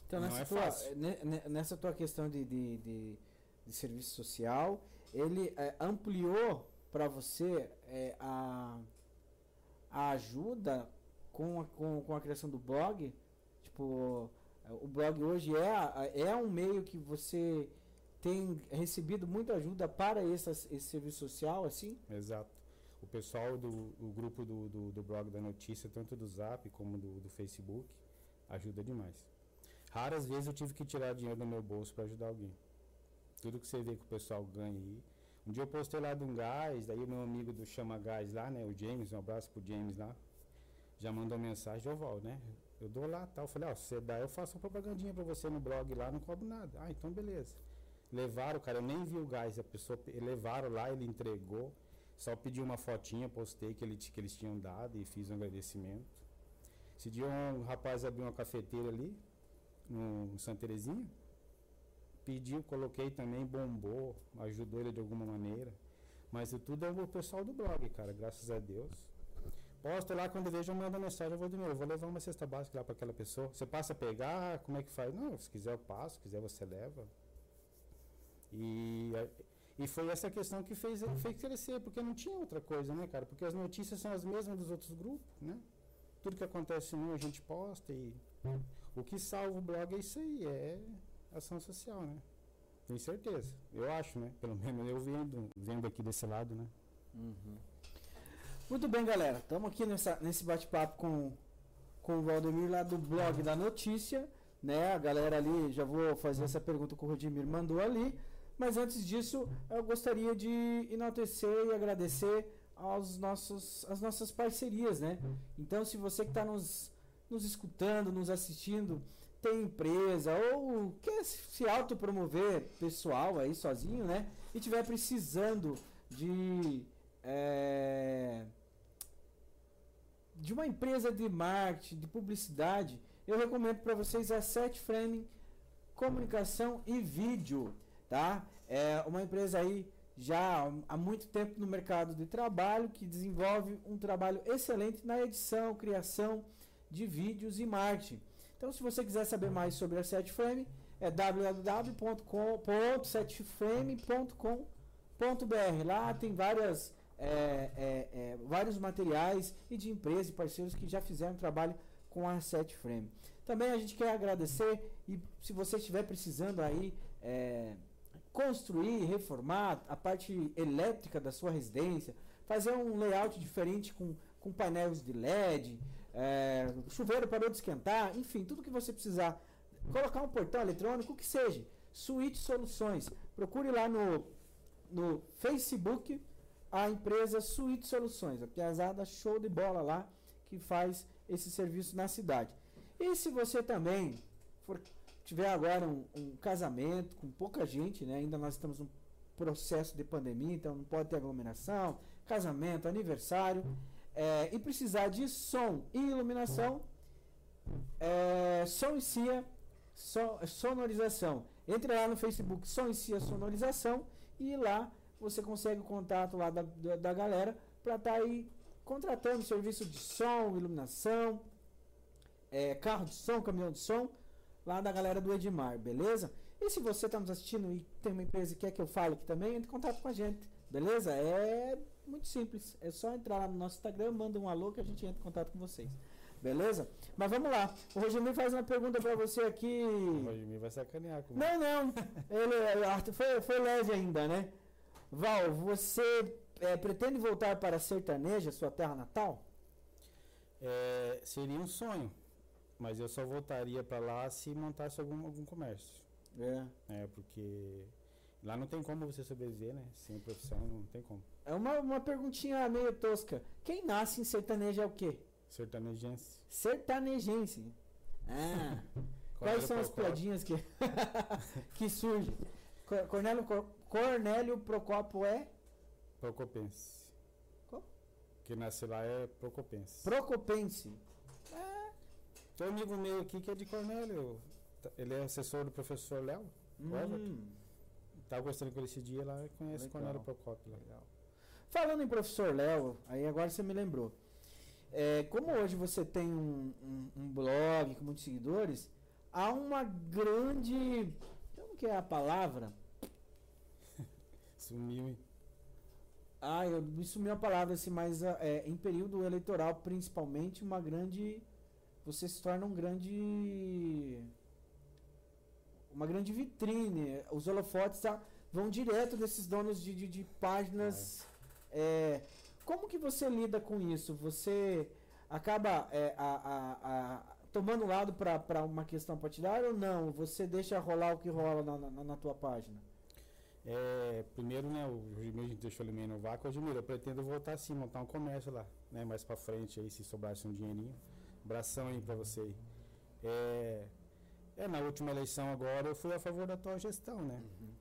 Então, nessa, é tua, nessa tua questão de, de, de, de serviço social, ele é, ampliou para você é, a, a ajuda com a, com, com a criação do blog? Tipo, o blog hoje é, é um meio que você tem recebido muita ajuda para esse, esse serviço social, assim? Exato. O pessoal do, do grupo do, do, do, blog da notícia, tanto do Zap como do, do Facebook, ajuda demais. Raras vezes eu tive que tirar dinheiro do meu bolso para ajudar alguém. Tudo que você vê que o pessoal ganha aí, um dia eu postei lá de um gás, daí o meu amigo do Chama Gás lá, né? O James, um abraço pro James lá. Já mandou mensagem, eu volto, né? Eu dou lá tal. Eu falei, ó, se você dá, eu faço uma propagandinha pra você no blog lá, não cobro nada. Ah, então beleza. Levaram, cara, eu nem vi o gás, a pessoa levaram lá, ele entregou. Só pedi uma fotinha, postei que, ele, que eles tinham dado e fiz um agradecimento. Esse dia um rapaz abriu uma cafeteira ali, no Santa Terezinha pediu, coloquei também, bombou, ajudou ele de alguma maneira. Mas tudo é o pessoal do blog, cara, graças a Deus. Posto lá, quando vejo, eu mando mensagem, eu vou de novo, eu vou levar uma cesta básica lá para aquela pessoa. Você passa a pegar, como é que faz? Não, se quiser eu passo, se quiser você leva. E, e foi essa questão que fez, fez crescer, porque não tinha outra coisa, né, cara? Porque as notícias são as mesmas dos outros grupos, né? Tudo que acontece um a gente posta e o que salva o blog é isso aí, é ação social, né? Tenho certeza. Eu acho, né? Pelo menos eu vendo, vendo aqui desse lado, né? Uhum. Muito bem, galera. Estamos aqui nessa, nesse bate-papo com, com o Valdemir lá do blog da notícia. Né? A galera ali, já vou fazer essa pergunta que o Rodimir mandou ali. Mas antes disso, eu gostaria de enaltecer e agradecer aos nossos, as nossas parcerias, né? Então, se você que está nos, nos escutando, nos assistindo, tem empresa ou quer se autopromover pessoal aí sozinho, né? E tiver precisando de é, de uma empresa de marketing, de publicidade, eu recomendo para vocês a Set Frame Comunicação e Vídeo. tá? É uma empresa aí já há muito tempo no mercado de trabalho que desenvolve um trabalho excelente na edição, criação de vídeos e marketing. Então, se você quiser saber mais sobre a Setframe, é www.setframe.com.br. Lá tem várias, é, é, é, vários materiais e de empresas e parceiros que já fizeram trabalho com a Setframe. Também a gente quer agradecer e se você estiver precisando aí é, construir, reformar a parte elétrica da sua residência, fazer um layout diferente com, com painéis de LED, é, chuveiro para de esquentar, enfim, tudo que você precisar. Colocar um portão eletrônico, o que seja. Suíte Soluções. Procure lá no, no Facebook a empresa Suíte Soluções. A piazada show de bola lá que faz esse serviço na cidade. E se você também for tiver agora um, um, casamento com pouca gente, né? Ainda nós estamos num processo de pandemia, então não pode ter aglomeração, casamento, aniversário, é, e precisar de som e iluminação, é, som e cia, so, sonorização. Entre lá no Facebook Som e Cia Sonorização e lá você consegue o contato lá da, da, da galera para estar tá aí contratando serviço de som, iluminação, é, carro de som, caminhão de som lá da galera do Edmar, beleza? E se você está nos assistindo e tem uma empresa que quer que eu fale aqui também, entre em contato com a gente, beleza? É muito simples. É só entrar lá no nosso Instagram, manda um alô que a gente entra em contato com vocês. Beleza? Mas vamos lá. O Rogemir faz uma pergunta para você aqui. O Rogemir vai sacanear comigo. Não, não. Ele foi, foi leve ainda, né? Val, você é, pretende voltar para Sertaneja, sua terra natal? É, seria um sonho. Mas eu só voltaria para lá se montasse algum, algum comércio. É. É, porque lá não tem como você sobreviver, né? Sem profissão, não tem como. É uma, uma perguntinha meio tosca. Quem nasce em sertanejo é o quê? Sertanejense. Sertanejense. Ah. Quais são as piadinhas que, que surgem? Cornélio, Cornélio Procópio é? Procopense. Qual? Que nasce lá é Procopense. Procopense. Tem um amigo meu aqui que é de Cornélio. Tá, ele é assessor do professor Léo. Hum. Tava gostando com ele esse dia lá, conhece Cornélio Procópio. Legal. Falando em professor Léo, aí agora você me lembrou. É, como hoje você tem um, um, um, blog com muitos seguidores, há uma grande. Como que é a palavra? Sumiu, hein? Ah, eu me sumiu a palavra, assim, mas é, em período eleitoral, principalmente, uma grande você se torna um grande uma grande vitrine. Os holofotes tá, vão direto desses donos de, de, de páginas. É. como que você lida com isso? Você acaba é, a, a, a, tomando lado para uma questão partidária ou não? Você deixa rolar o que rola na, na, na tua página? É, primeiro, né, o a gente deixou ele meio no vácuo. Jimmy, eu pretendo voltar sim, montar um comércio lá, né, mais para frente aí, se sobrasse um dinheirinho. Abração aí para você. É, é, na última eleição agora eu fui a favor da tua gestão, né? Uhum.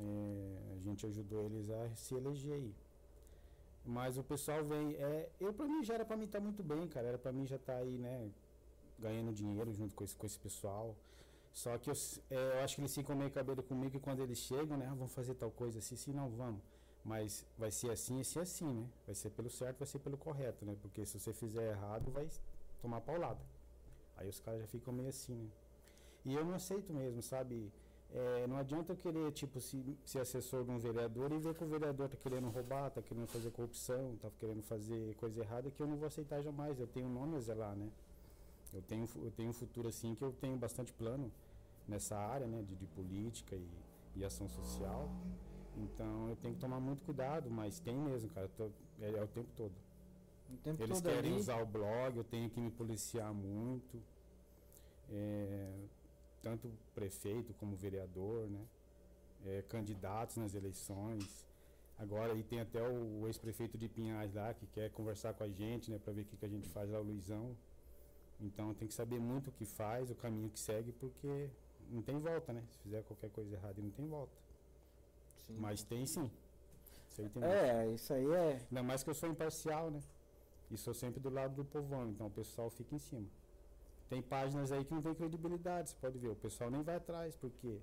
É, a gente ajudou eles a se eleger aí. Mas o pessoal vem. É, eu para mim já era para mim estar tá muito bem, cara. Era para mim já estar tá aí, né? Ganhando dinheiro junto com esse, com esse pessoal. Só que eu, é, eu acho que eles ficam meio cabelo comigo e quando eles chegam, né? Ah, vamos fazer tal coisa assim, sim, não, vamos. Mas vai ser assim e ser assim, né? Vai ser pelo certo, vai ser pelo correto, né? Porque se você fizer errado, vai tomar paulada. Aí os caras já ficam meio assim, né? E eu não aceito mesmo, sabe? É, não adianta eu querer, tipo, se, ser assessor de um vereador e ver que o vereador tá querendo roubar, tá querendo fazer corrupção, tá querendo fazer coisa errada, que eu não vou aceitar jamais. Eu tenho um nome a zelar, né? Eu tenho, eu tenho um futuro assim que eu tenho bastante plano nessa área, né? De, de política e, e ação social. Então eu tenho que tomar muito cuidado, mas tem mesmo, cara. Tô, é, é o tempo todo. Eles querem ali. usar o blog, eu tenho que me policiar muito. É, tanto prefeito como vereador, né? É, candidatos nas eleições. Agora aí tem até o, o ex-prefeito de Pinhais lá que quer conversar com a gente, né, para ver o que, que a gente faz lá, o Luizão. Então tem que saber muito o que faz, o caminho que segue, porque não tem volta, né? Se fizer qualquer coisa errada, não tem volta. Sim. Mas tem sim. Isso aí tem é, muito. isso aí é. Ainda mais que eu sou imparcial, né? E sou sempre do lado do povão, então o pessoal fica em cima. Tem páginas aí que não tem credibilidade, você pode ver. O pessoal nem vai atrás, porque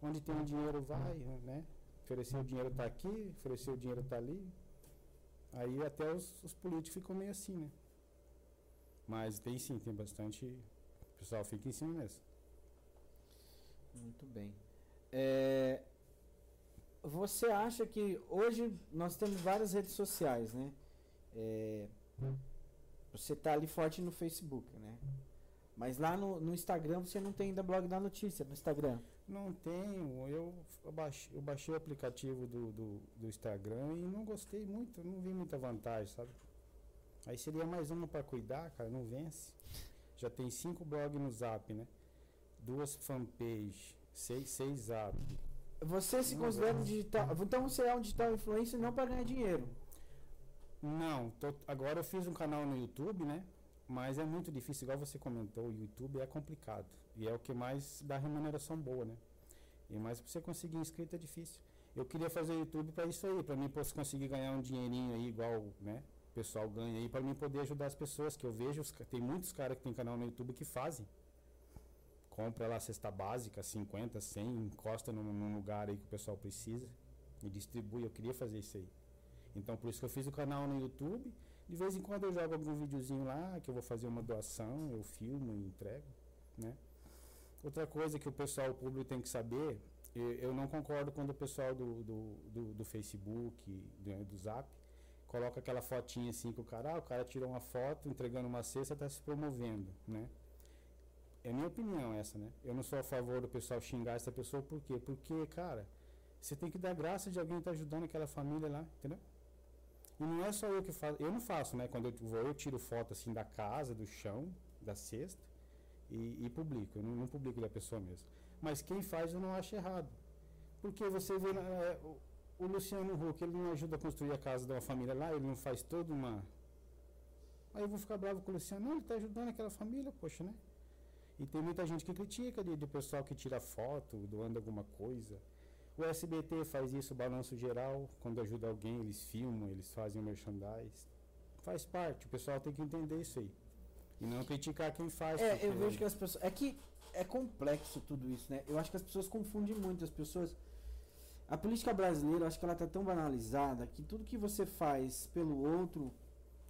Onde tem o dinheiro vai, né? Oferecer o dinheiro tá aqui, oferecer o dinheiro tá ali. Aí até os, os políticos ficam meio assim, né? Mas tem sim, tem bastante. O pessoal fica em cima mesmo. Muito bem. É, você acha que hoje nós temos várias redes sociais, né? É, você tá ali forte no Facebook, né? Mas lá no, no Instagram você não tem ainda blog da notícia no Instagram. Não tenho. Eu, eu, baixei, eu baixei o aplicativo do, do, do Instagram e não gostei muito, não vi muita vantagem, sabe? Aí seria mais uma para cuidar, cara, não vence. Já tem cinco blogs no Zap, né? Duas fanpages, seis, seis Zap. Você se considera um digital. Então você é um digital influencer não para ganhar dinheiro. Não, tô, agora eu fiz um canal no YouTube, né? Mas é muito difícil, igual você comentou, o YouTube é complicado. E é o que mais dá remuneração boa, né? E mais para você conseguir inscrito é difícil. Eu queria fazer YouTube para isso aí, para mim posso conseguir ganhar um dinheirinho aí igual, né? O pessoal ganha aí para mim poder ajudar as pessoas que eu vejo, tem muitos caras que tem canal no YouTube que fazem. Compra lá a cesta básica, 50, 100, encosta num, num lugar aí que o pessoal precisa e distribui. Eu queria fazer isso aí. Então por isso que eu fiz o canal no YouTube. De vez em quando eu jogo algum videozinho lá, que eu vou fazer uma doação, eu filmo e entrego, né? Outra coisa que o pessoal o público tem que saber, eu não concordo quando o pessoal do, do, do, do Facebook, do, do Zap, coloca aquela fotinha assim com o cara, ah, o cara tirou uma foto entregando uma cesta, está se promovendo, né? É minha opinião essa, né? Eu não sou a favor do pessoal xingar essa pessoa, por quê? Porque, cara, você tem que dar graça de alguém estar tá ajudando aquela família lá, entendeu? E não é só eu que faço, eu não faço, né? Quando eu vou, eu tiro foto assim da casa, do chão, da cesta e, e publico. Eu não, não, publico da pessoa mesmo. Mas quem faz eu não acho errado. Porque você vê é, o, o, Luciano Huck, ele não ajuda a construir a casa de uma família lá, ele não faz toda uma. Aí eu vou ficar bravo com o Luciano. Não, ele está ajudando aquela família, poxa, né? E tem muita gente que critica de, de pessoal que tira foto, doando alguma coisa. O SBT faz isso, balanço geral, quando ajuda alguém, eles filmam, eles fazem o merchandise. Faz parte, o pessoal tem que entender isso aí. E não criticar quem faz. É, eu vejo que as pessoas. É que é complexo tudo isso, né? Eu acho que as pessoas confundem muito. As pessoas. A política brasileira, eu acho que ela está tão banalizada que tudo que você faz pelo outro,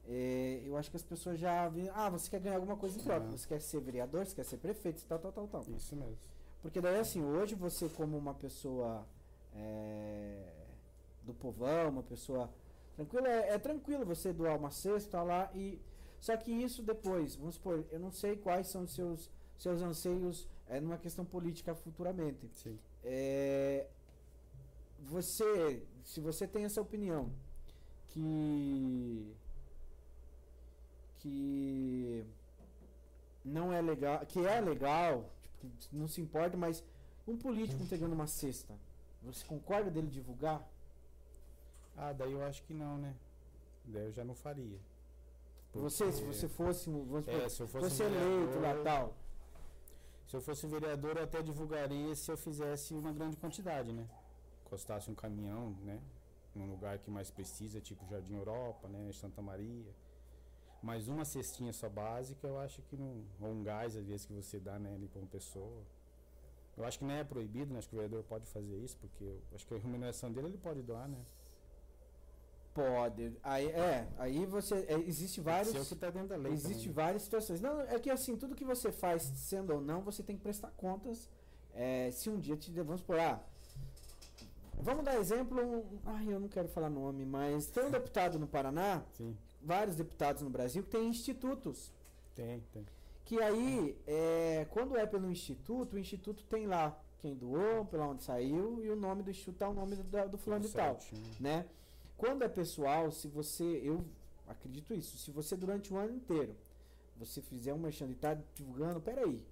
é, eu acho que as pessoas já veem. Ah, você quer ganhar alguma coisa em troca. Você quer ser vereador, você quer ser prefeito, tal, tal, tal, tal. Isso mesmo. Porque daí, assim, hoje você, como uma pessoa é, do povão, uma pessoa tranquila, é, é, tranquilo você doar uma cesta lá e. Só que isso depois, vamos supor, eu não sei quais são os seus, seus anseios é, numa questão política futuramente. Sim. É, você, se você tem essa opinião que que não é legal, que é legal, tipo, não se importa, mas um político entregando uma cesta, você concorda dele divulgar? Ah, daí eu acho que não, né? Daí eu já não faria. Porque... Você, se você fosse, vamos é, se eu fosse você eleito lá tal. Se eu fosse vereador, eu até divulgaria se eu fizesse uma grande quantidade, né? Encostasse um caminhão, né? Num lugar que mais precisa, tipo Jardim Europa, né? Santa Maria. Mas uma cestinha só básica, eu acho que não. Ou um gás, às vezes, que você dá, né, ali pra uma pessoa. Eu acho que não é proibido, né? Acho que o vereador pode fazer isso, porque eu acho que a remuneração dele ele pode doar, né? Pode. Aí, é, aí você. É, existe vários. Isso é o que tá dentro da lei. Existe também. Né? várias situações. Não, é que assim, tudo que você faz, sendo ou não, você tem que prestar contas. É, se um dia te. Vamos por ah, Vamos dar exemplo. Um, ai, eu não quero falar nome, mas tem um deputado no Paraná, Sim. vários deputados no Brasil, que tem institutos. Tem, tem. Que aí, é, quando é pelo instituto, o instituto tem lá quem doou, pela onde saiu, e o nome do instituto é o nome do, do fulano de tal. Né? Quando é pessoal, se você, eu acredito isso, se você durante o ano inteiro, você fizer um merchan e tá divulgando, peraí,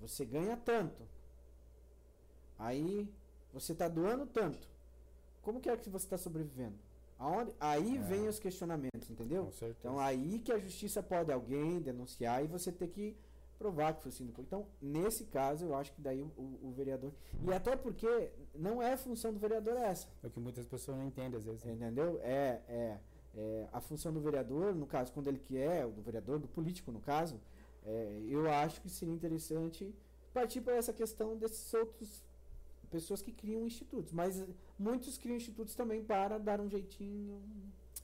você ganha tanto. Aí você está doando tanto. Como que é que você está sobrevivendo? Aonde? Aí é. vem os questionamentos, entendeu? Então aí que a justiça pode alguém denunciar e você ter que provar que foi assim depois. Então, nesse caso, eu acho que daí o, o, vereador. E até porque não é função do vereador essa. É o que muitas pessoas não entendem, às vezes. Né? Entendeu? É, é, é, a função do vereador, no caso, quando ele quer, do vereador, do político, no caso, é, eu acho que seria interessante partir para essa questão desses outros pessoas que criam institutos, mas muitos criam institutos também para dar um jeitinho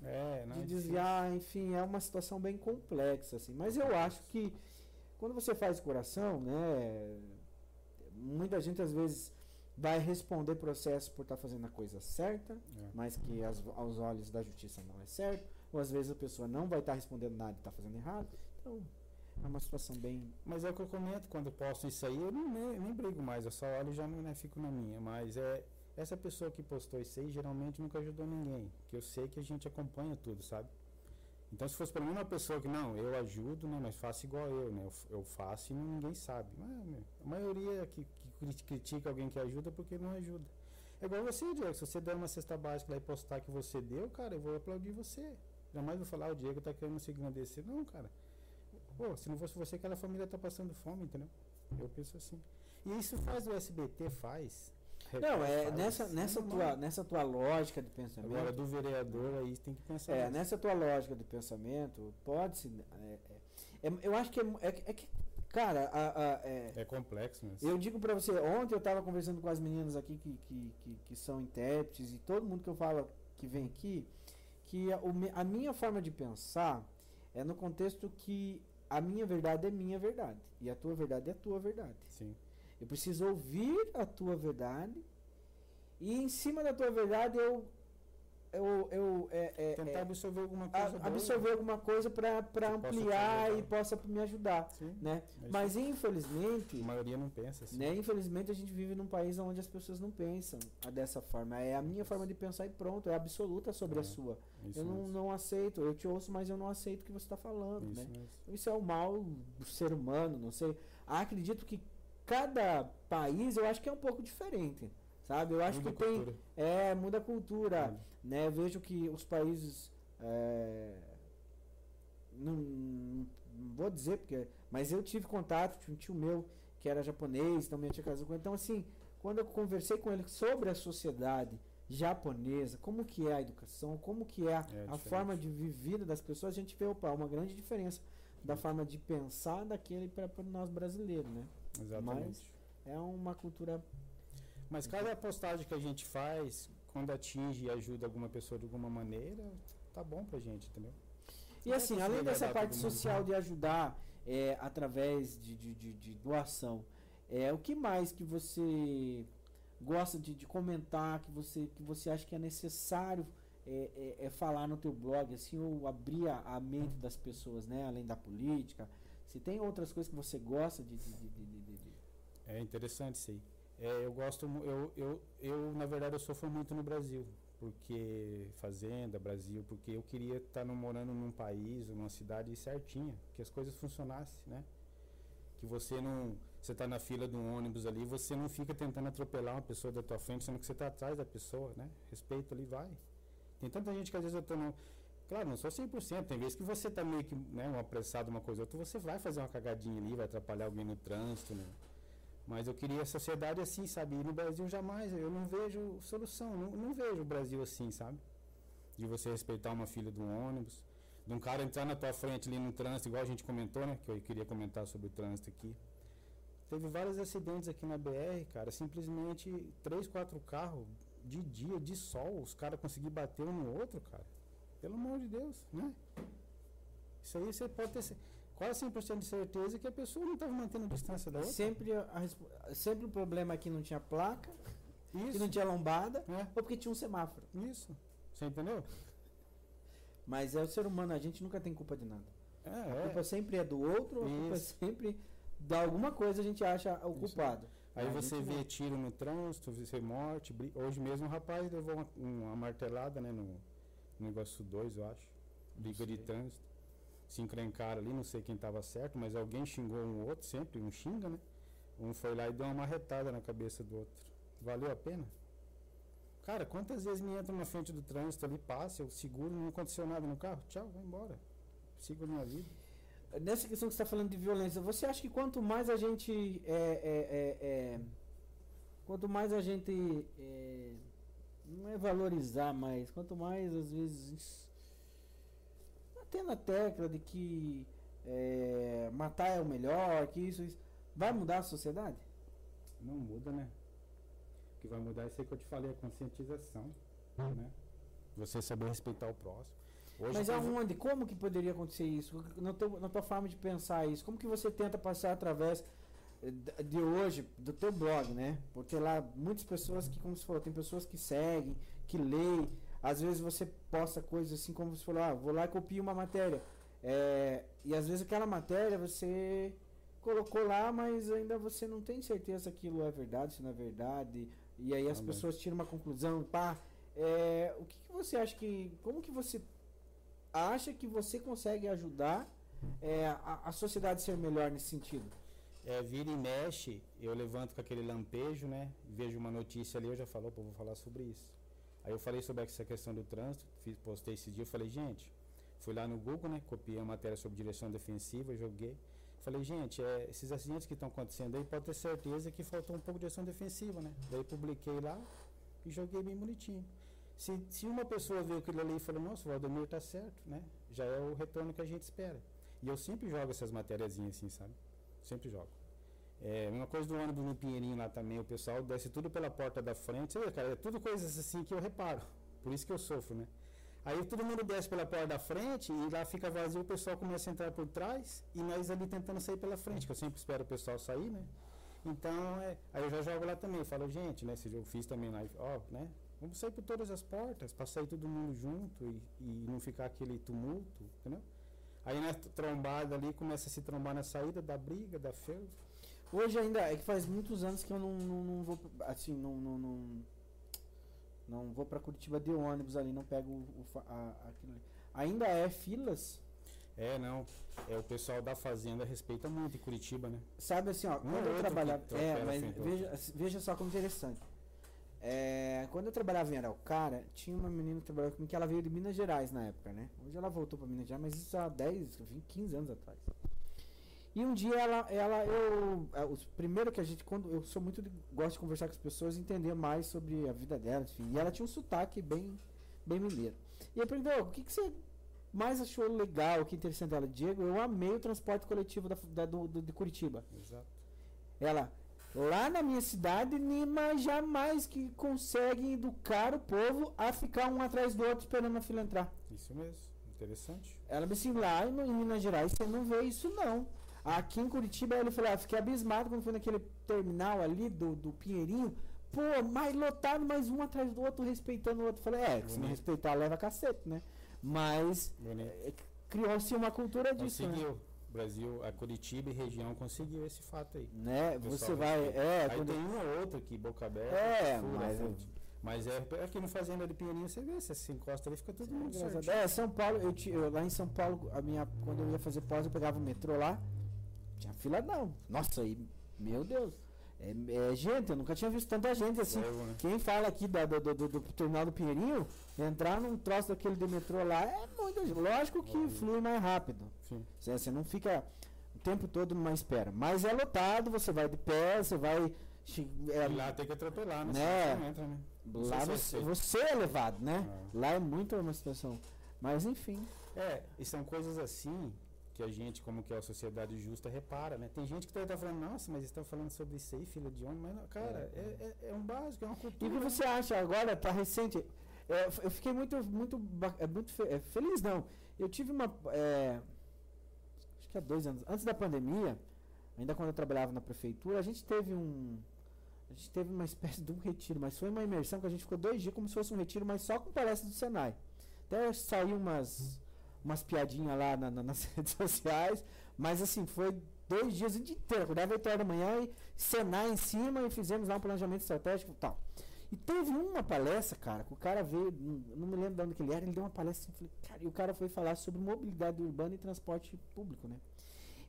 É, não de é desviar, enfim, é uma situação bem complexa assim. Mas eu acho que quando você faz coração, né, muita gente às vezes vai responder processo por estar fazendo a coisa certa, difícil. É. mas que as- aos olhos da justiça não é certo, ou às vezes a pessoa não vai estar respondendo nada e está fazendo errado. Então, é uma situação bem Mas é o que eu comento quando eu posto isso aí, eu não, nem, nem brigo mais, eu só olho e já não né, fico na minha. Mas é essa pessoa que postou isso aí geralmente nunca ajudou ninguém. Que eu sei que a gente acompanha tudo, sabe? Então se fosse para mim uma pessoa que não, eu ajudo, né, mas faço igual eu, né? Eu, eu faço e ninguém sabe. Mas, meu, a maioria que, que cri- critica alguém que ajuda porque não ajuda. É igual você, Diego. Se você der uma cesta básica lá e postar que você deu, cara, eu vou aplaudir você. Jamais vou falar, "Ah, o Diego tá querendo se engrandecer. Não, cara. Pô, se não fosse você, aquela família tá passando fome, entendeu? Eu penso assim. E isso faz o SBT, faz. Não, é faz, nessa, é nessa, tua, nessa tua lógica de pensamento. Agora, do vereador, aí tem que pensar. É, nisso. nessa tua lógica de pensamento, pode-se. É, é, é- eu acho que é, é, que- é que. Cara, a- a- é, É complexo mesmo. eu digo pra você, ontem eu tava conversando com as meninas aqui que, que, que, que são intérpretes e todo mundo que eu falo que vem aqui, que a, a minha forma de pensar é no contexto que a minha verdade é minha verdade e a tua verdade é a tua verdade. Sim. Eu preciso ouvir a tua verdade e em cima da tua verdade eu eu, eu é, é, Tentar é, absorver alguma a- coisa. boa. absorver alguma coisa para possa ampliar ajudar. e possa me ajudar, Sim. né? é Mas isso. infelizmente, a maioria não pensa assim. né, infelizmente a gente vive num país onde as pessoas não pensam a- dessa forma. É a minha forma de pensar e pronto, é absoluta sobre a É, sua. Isso Eu não, mesmo. não aceito, eu te ouço, mas eu não aceito o que você está falando, Isso né? mesmo. Isso é o mal do ser humano, não sei. Acredito que cada país eu acho que é um pouco diferente, sabe? Eu acho Muda que tem é muda a cultura, Muda. né? Eu vejo que os países é, não, não vou dizer porque, mas eu tive contato, tinha um tio meu que era japonês, também tinha casado com ele. Então assim, quando eu conversei com ele sobre a sociedade japonesa, como que é a educação, como que é a, É a diferente. forma de vida das pessoas, a gente vê opa, uma grande diferença da forma de pensar daquele para nós brasileiros, né? Exatamente. É uma cultura Mas cada postagem que a gente faz, quando atinge e ajuda alguma pessoa de alguma maneira, tá bom pra gente, entendeu? E é assim, além dessa parte mundo. social de ajudar é, através de, de, de- de doação, é, o que mais que você gosta de, de comentar, que você, que você acha que é necessário é, é- é falar no teu blog, assim, ou abrir a, a mente das pessoas, né? Além da política. Se tem outras coisas que você gosta de, de- de- de- É interessante isso aí. É, eu gosto, eu, eu, eu, na verdade, eu sofro muito no Brasil, porque fazenda, Brasil, porque eu queria estar morando num país, numa cidade certinha, que as coisas funcionassem, né? Que você não, você está na fila de um ônibus ali, você não fica tentando atropelar uma pessoa da tua frente, sendo que você está atrás da pessoa, né? Respeito ali, vai. Tem tanta gente que às vezes eu tô no, Claro, não sou 100%. Tem vezes que você tá meio que né, um apressado, uma coisa ou outra, você vai fazer uma cagadinha ali, vai atrapalhar alguém no trânsito, né? Mas eu queria a sociedade assim, sabe? E no Brasil jamais, eu não vejo solução, não, não vejo o Brasil assim, sabe? De você respeitar uma filha de um ônibus, de um cara entrar na tua frente ali no trânsito, igual a gente comentou, né? Que eu queria comentar sobre o trânsito aqui. Teve vários acidentes aqui na BR, cara. Simplesmente três, quatro carros de dia, de sol, os caras conseguiram bater um no outro, cara. Pelo amor de Deus, né? Isso aí você pode ter quase 100% de certeza que a pessoa não estava mantendo distância da outra. Sempre, a, sempre o problema é que não tinha placa, que Isso, não tinha lombada, é, ou porque tinha um semáforo. isso. Você entendeu? Mas é o ser humano, a gente nunca tem culpa de nada. É, A é. culpa sempre é do outro, a culpa é Isso. sempre de alguma coisa a gente acha o culpado. Aí A você vê não. tiro no trânsito, você morte. bri- Hoje mesmo um rapaz levou uma, uma martelada, né, no, no negócio 2, eu acho. Briga de trânsito. Se encrencaram ali, não sei quem estava certo, mas alguém xingou um outro, sempre, um xinga, né? Um foi lá e deu uma marretada na cabeça do outro. Valeu a pena? Cara, quantas vezes me entram na frente do trânsito ali, passa, eu seguro, não aconteceu nada no carro, tchau, vai embora. Sigo minha vida. Nessa questão que você está falando de violência, você acha que quanto mais a gente é, é, é, é, quanto mais a gente é, não é valorizar mais, quanto mais às vezes até na tecla de que é, matar é o melhor, que isso, isso vai mudar a sociedade? Não muda, né? que vai mudar é isso aí que eu te falei, a conscientização, né? Você saber respeitar o próximo. Hoje Mas aonde? Como que poderia acontecer isso? Na tua, na tua forma de pensar isso, como que você tenta passar através eh, de hoje, do teu blog, né? Porque lá muitas pessoas que, como você falou, tem pessoas que seguem, que leem, às vezes você posta coisas assim como você falou, ah, vou lá e copio uma matéria. É, e às vezes aquela matéria você colocou lá, mas ainda você não tem certeza se aquilo é verdade, se não é verdade. E aí as pessoas tiram uma conclusão, pá. É, o que, que, você acha que. Como que você acha que você consegue ajudar é, a, a sociedade a ser melhor nesse sentido? É, vira e mexe, eu levanto com aquele lampejo, né? Vejo uma notícia ali, eu já falou, pô, vou falar sobre isso. Aí eu falei sobre essa questão do trânsito, fiz, postei esse dia, eu falei, gente, fui lá no Google, né? Copiei a matéria sobre direção defensiva, joguei. Falei, gente, é, esses acidentes que estão acontecendo aí, pode ter certeza que faltou um pouco de direção defensiva, né? Daí publiquei lá e joguei bem bonitinho. Se, se uma pessoa vê aquilo ali e falou, nossa, o Valdomiro tá certo, né? Já é o retorno que a gente espera. E eu sempre jogo essas matériazinhas assim, sabe? Sempre jogo. É, uma coisa do ônibus no Pinheirinho lá também, o pessoal desce tudo pela porta da frente. Você cara, é tudo coisas assim que eu reparo. Por isso que eu sofro, né? Aí todo mundo desce pela porta da frente e lá fica vazio, o pessoal começa a entrar por trás e nós ali tentando sair pela frente, que eu sempre espero o pessoal sair, né? Então, é, aí eu já jogo lá também, falo, gente, né, se eu fiz também lá, ó, né? Vamos sair por todas as portas, para sair todo mundo junto e, e não ficar aquele tumulto, entendeu? Aí na trombada ali começa a se trombar na saída da briga, da feira. Hoje ainda, é que faz muitos anos que eu não, não, não vou, assim, não, não, não, não vou para Curitiba de ônibus ali, não pego o, o a, aquilo ali. Ainda é filas? É, não. É, o pessoal da fazenda respeita muito em Curitiba, né? Sabe assim, ó, quando eu trabalhava. É, mas veja, veja só como interessante. É, quando eu trabalhava em Araucária, tinha uma menina que trabalhava comigo que ela veio de Minas Gerais na época, né? Hoje ela voltou para Minas Gerais, mas isso há 10, 20, 15 anos atrás. E um dia ela, ela eu, é, o primeiro que a gente, quando eu sou muito de, gosto de conversar com as pessoas, entender mais sobre a vida dela, enfim. E ela tinha um sotaque bem, bem mineiro. E eu perguntei, o que, que você mais achou legal, o que interessante dela? Diego, eu amei o transporte coletivo da, da do, do, de Curitiba. Exato. Ela, lá na minha cidade, Nima jamais que consegue educar o povo a ficar um atrás do outro esperando a fila entrar. Isso mesmo, interessante. Ela me disse, lá em Minas Gerais você não vê isso não. Aqui em Curitiba, ele falou, ah, fiquei abismado quando fui naquele terminal ali do, do Pinheirinho. Pô, mais lotado, mais um atrás do outro, respeitando o outro. Falei, é, se não respeitar, leva cacete, né? Mas é, criou-se uma cultura disso, Conseguiu. Né? Brasil, a Curitiba e região conseguiu esse fato aí. Né? Você vai. É, aí quando... tem um ou outro aqui, boca aberta. É, fura, mas. Mas é aqui no Fazenda de Pinheirinho você vê, você se encosta ali, fica Sim, mundo certo. É, São Paulo, eu, eu, lá em São Paulo, a minha, quando eu ia fazer pós, eu pegava o metrô lá, tinha fila não. Nossa, aí, meu Deus. É, é, gente, eu nunca tinha visto tanta gente assim. né? Quem fala aqui da, do, do, do, terminal do Pinheirinho, entrar num troço daquele de metrô lá é muito. Lógico que flui mais rápido. Sim. Você, você não fica o tempo todo numa espera. Mas é lotado, você vai de pé, você vai. É, e lá tem que atropelar, né? né? Entra, né? Lá você, você é levado, né? É. Lá é muito uma situação. Mas enfim. É, e são coisas assim que a gente, como que é a sociedade justa, repara, né? Tem gente que está falando, nossa, mas estão falando sobre isso aí, filha de homem, mas, cara, é, é, é, é, um básico, é uma cultura. E o que você acha agora, tá recente, é, eu fiquei muito, muito, é, muito é, feliz, não. Eu tive uma, é, acho que há dois anos, antes da pandemia, ainda quando eu trabalhava na prefeitura, a gente teve um, a gente teve uma espécie de um retiro, mas foi uma imersão que a gente ficou dois dias como se fosse um retiro, mas só com palestra do Senai. Até saiu umas umas piadinhas lá na, na, nas redes sociais, mas assim, foi dois dias o dia inteiro, acordava 8 horas da manhã e cenar em cima e fizemos lá um planejamento estratégico e tal. E teve uma palestra, cara, que o cara veio, não me lembro de onde que ele era, ele deu uma palestra assim, falei, cara, e o cara foi falar sobre mobilidade urbana e transporte público, né?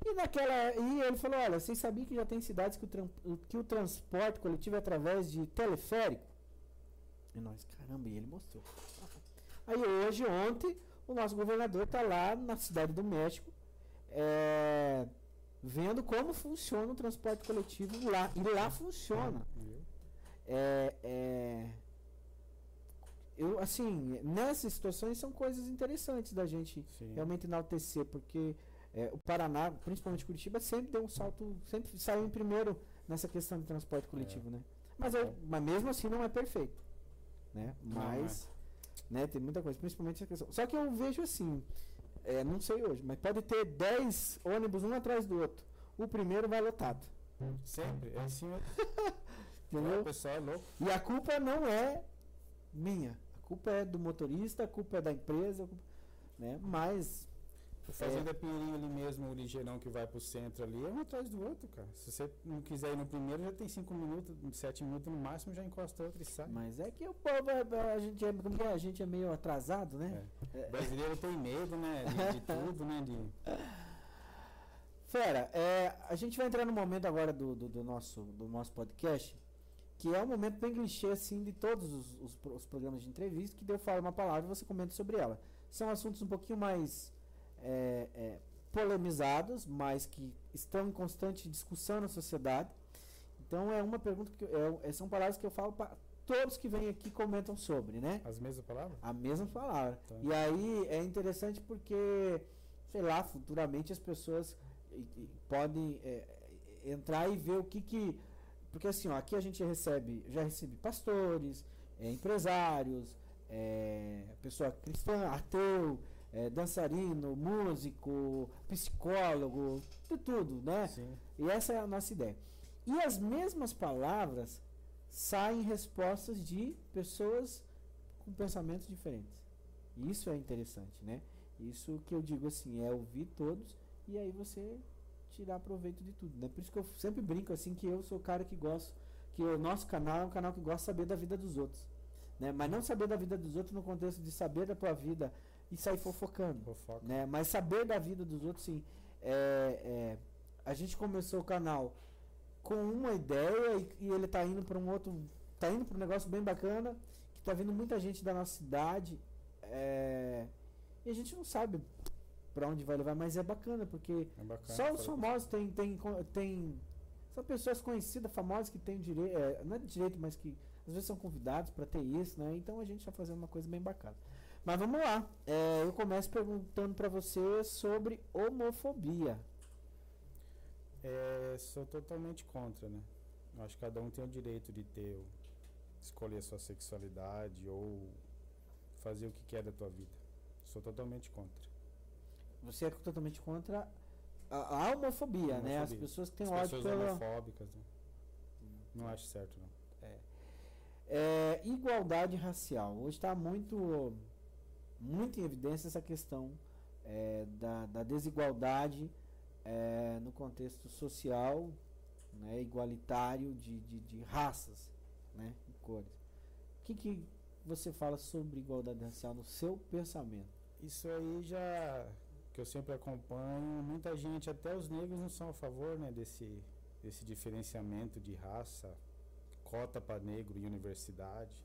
E naquela. E ele falou, olha, vocês sabiam que já tem cidades que o, que o transporte coletivo é através de teleférico? E nós, caramba, e ele mostrou. Aí hoje, ontem, o nosso governador está lá na cidade do México, é, vendo como funciona o transporte coletivo lá. E lá funciona. É, é, eu, assim, nessas situações são coisas interessantes da gente Sim. realmente enaltecer, porque é, o Paraná, principalmente Curitiba, sempre deu um salto, sempre saiu em primeiro nessa questão de transporte coletivo, é. né? Mas, é- bom. mas mesmo assim não é perfeito. Né? Não Mas né, tem muita coisa, principalmente essa questão. Só que eu vejo assim, é, não sei hoje, mas pode ter 10 ônibus um atrás do outro. O primeiro vai lotado. Sempre, é assim. Entendeu? O pessoal é louco. E a culpa não é minha. A culpa é do motorista, a culpa é da empresa, culpa- né? Mas O Fazenda Pinheirinho ali mesmo, o ligeirão que vai pro centro ali, é um atrás do outro, cara. Se você não quiser ir no primeiro, já tem cinco minutos, sete minutos no máximo, já encosta outro e sai. Mas é que o povo, é- a gente é, como é? a gente é meio atrasado, né? O brasileiro tem medo, né? De, de tudo, né? De... Fera, é, a gente vai entrar no momento agora do, do, do nosso, do nosso podcast, que é um momento bem clichê, assim, de todos os, os, os programas de entrevista, que eu falo uma palavra e você comenta sobre ela. São assuntos um pouquinho mais é, é, polemizados, mas que estão em constante discussão na sociedade. Então é uma pergunta que eu- é, são palavras que eu falo para todos que vêm aqui comentam sobre, né? As mesmas palavras? A mesma palavra. Tá. E aí é interessante porque, sei lá, futuramente as pessoas podem é, entrar e ver o que que. Porque assim, ó, aqui a gente recebe, já recebe pastores, é, empresários, é, pessoa cristã, ateu, é, dançarino, músico, psicólogo, de tudo, né? Sim. E essa é a nossa ideia. E as mesmas palavras saem respostas de pessoas com pensamentos diferentes. E isso é interessante, né? Isso que eu digo assim, é ouvir todos e aí você tirar proveito de tudo, né? Por isso que eu sempre brinco assim que eu sou o cara que gosto, que o nosso canal é um canal que gosta de saber da vida dos outros, né? Mas não saber da vida dos outros no contexto de saber da tua vida e sair fofocando Fofoca. né? Mas saber da vida dos outros, sim. É, é, a gente começou o canal com uma ideia e, e ele tá indo para um outro, tá indo para um negócio bem bacana, que tá vindo muita gente da nossa cidade, é, e a gente não sabe para onde vai levar, mas é bacana porque É bacana. só os famosos tem tem tem são pessoas conhecidas, famosas que têm direito, não é direito, mas que às vezes são convidados para ter isso, né? Então a gente está fazendo uma coisa bem bacana. Mas vamos lá. É, eu começo perguntando para você sobre homofobia. É, sou totalmente contra, né? Eu acho que cada um tem o direito de ter, escolher a sua sexualidade ou fazer o que quer da tua vida. Sou totalmente contra. Você é totalmente contra a, a homofobia, né? As Homofobia. pessoas que têm As ódio pessoas pela homofóbicas, né? Não acho certo, não. É, igualdade racial. Hoje está muito, muito em evidência essa questão é, da, da desigualdade é, no contexto social, né, igualitário de, de, de raças né, e cores. O que, que você fala sobre igualdade racial no seu pensamento? Isso aí já que eu sempre acompanho, muita gente, até os negros não são a favor, né, desse desse diferenciamento de raça, cota para negro em universidade.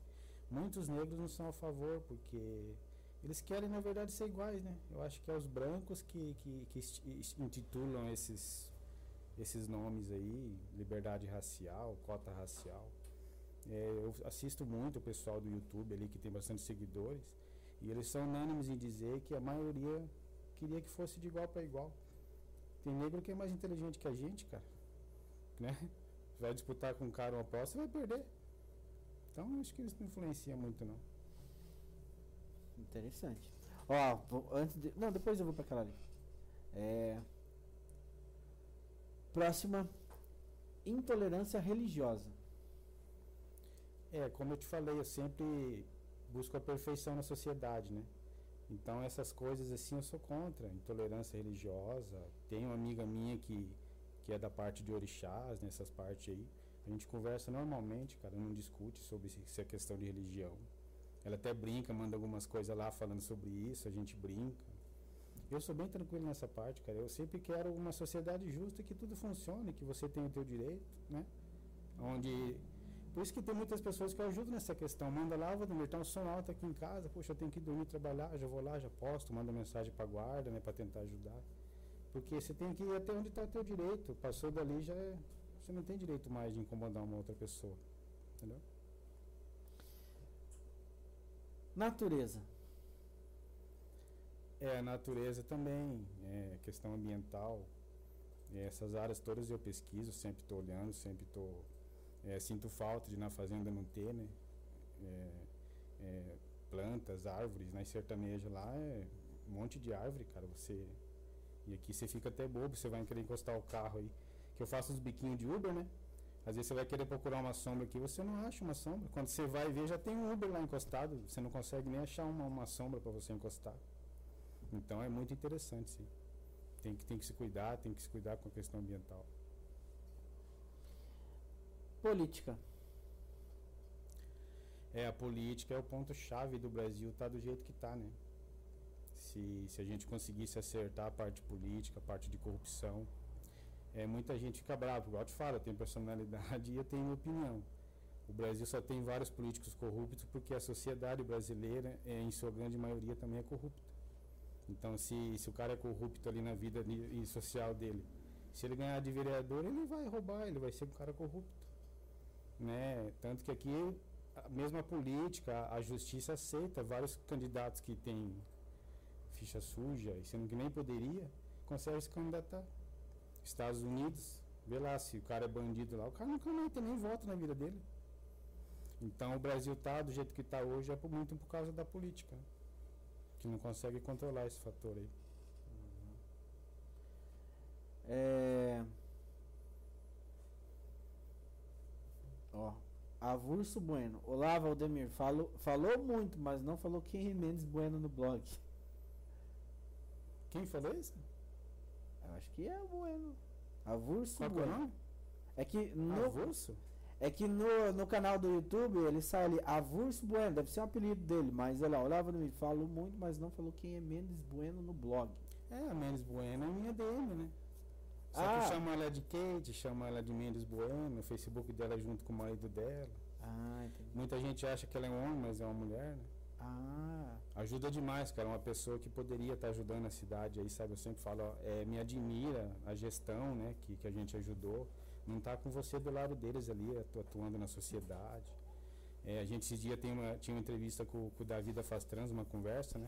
Muitos negros não são a favor porque eles querem na verdade ser iguais, né? Eu acho que é os brancos que que, que intitulam esses esses nomes aí, liberdade racial, cota racial. É, eu assisto muito o pessoal do YouTube ali que tem bastante seguidores e eles são unânimes em dizer que a maioria queria que fosse de igual para igual. Tem negro que é mais inteligente que a gente, cara. Né? Vai disputar com um cara uma aposta, vai perder. Então acho que isso não influencia muito não. Interessante. Ó, antes de, não, depois eu vou para aquela ali. É, próxima, intolerância religiosa. É, como eu te falei, eu sempre busco a perfeição na sociedade, né? Então essas coisas assim eu sou contra, intolerância religiosa. Tenho uma amiga minha que, que é da parte de orixás, nessas partes aí. A gente conversa normalmente, cara, não discute sobre se é questão de religião. Ela até brinca, manda algumas coisas lá falando sobre isso, a gente brinca. Eu sou bem tranquilo nessa parte, cara. Eu sempre quero uma sociedade justa que tudo funcione, que você tenha o teu direito, né? Onde por isso que tem muitas pessoas que eu ajudo nessa questão. Manda lá, Vladimir, tá um som alto aqui em casa, poxa, eu tenho que dormir trabalhar, já vou lá, já posto, manda mensagem pra guarda, né, para tentar ajudar. Porque você tem que ir até onde está o teu direito. Passou dali já é, você não tem direito mais de incomodar uma outra pessoa. Entendeu? Natureza. É, a natureza também, é, questão ambiental. é, essas áreas todas eu pesquiso, sempre estou olhando, sempre estou É, sinto falta de na fazenda não ter, né? É, é, plantas, árvores, nas sertanejas lá é um monte de árvore, cara. Você. E aqui você fica até bobo, você vai querer encostar o carro aí. Que eu faço uns biquinhos de Uber, né? Às vezes você vai querer procurar uma sombra aqui, você não acha uma sombra. Quando você vai ver, já tem um Uber lá encostado. Você não consegue nem achar uma, uma sombra para você encostar. Então é muito interessante, sim. Tem que, tem que se cuidar, tem que se cuidar com a questão ambiental. Política. É, a política é o ponto-chave do Brasil, tá do jeito que tá, né? Se, se a gente conseguisse acertar a parte política, a parte de corrupção, é, muita gente fica brava, igual eu te falo, eu tenho personalidade e eu tenho opinião. O Brasil só tem vários políticos corruptos porque a sociedade brasileira, é, em sua grande maioria, também é corrupta. Então, se, se o cara é corrupto ali na vida e social dele, se ele ganhar de vereador, ele vai roubar, ele vai ser um cara corrupto. Né? Tanto que aqui, a mesma política, a justiça aceita vários candidatos que têm ficha suja, e sendo que nem poderia, consegue se candidatar. Estados Unidos, vê lá, se o cara é bandido lá, o cara nunca vai ter nem voto na vida dele. Então o Brasil tá do jeito que está hoje é por, muito por causa da política. Que não consegue controlar esse fator aí. Uhum. É... Ó, Avulso Bueno. Olá, Valdemir. Falou, falou muito, mas não falou quem Mendes Bueno no blog. Quem falou isso? Eu acho que é o Bueno. Avulso Qual Bueno. É que no, Avulso? é que no, no canal do YouTube ele sai ali Avulso Bueno, deve ser um apelido dele, mas olha lá, olhava no vídeo, falou muito, mas não falou quem é Mendes Bueno no blog. É, a Mendes Bueno é minha DM, né? Só Ah. que chama ela de Kate, chama ela de Mendes Bueno, o Facebook dela é junto com o marido dela. Ah, entendi. Muita gente acha que ela é um homem, mas é uma mulher, né? Ah, Ajuda demais, cara. Uma pessoa que poderia estar ajudando a cidade aí, sabe? Eu sempre falo, ó, é, me admira a gestão, né? Que, que a gente ajudou. Não tá com você do lado deles ali, atu- atuando na sociedade. É, a gente esses dias tem uma, tinha uma entrevista com, com o Davi da Faz Trans, uma conversa, né?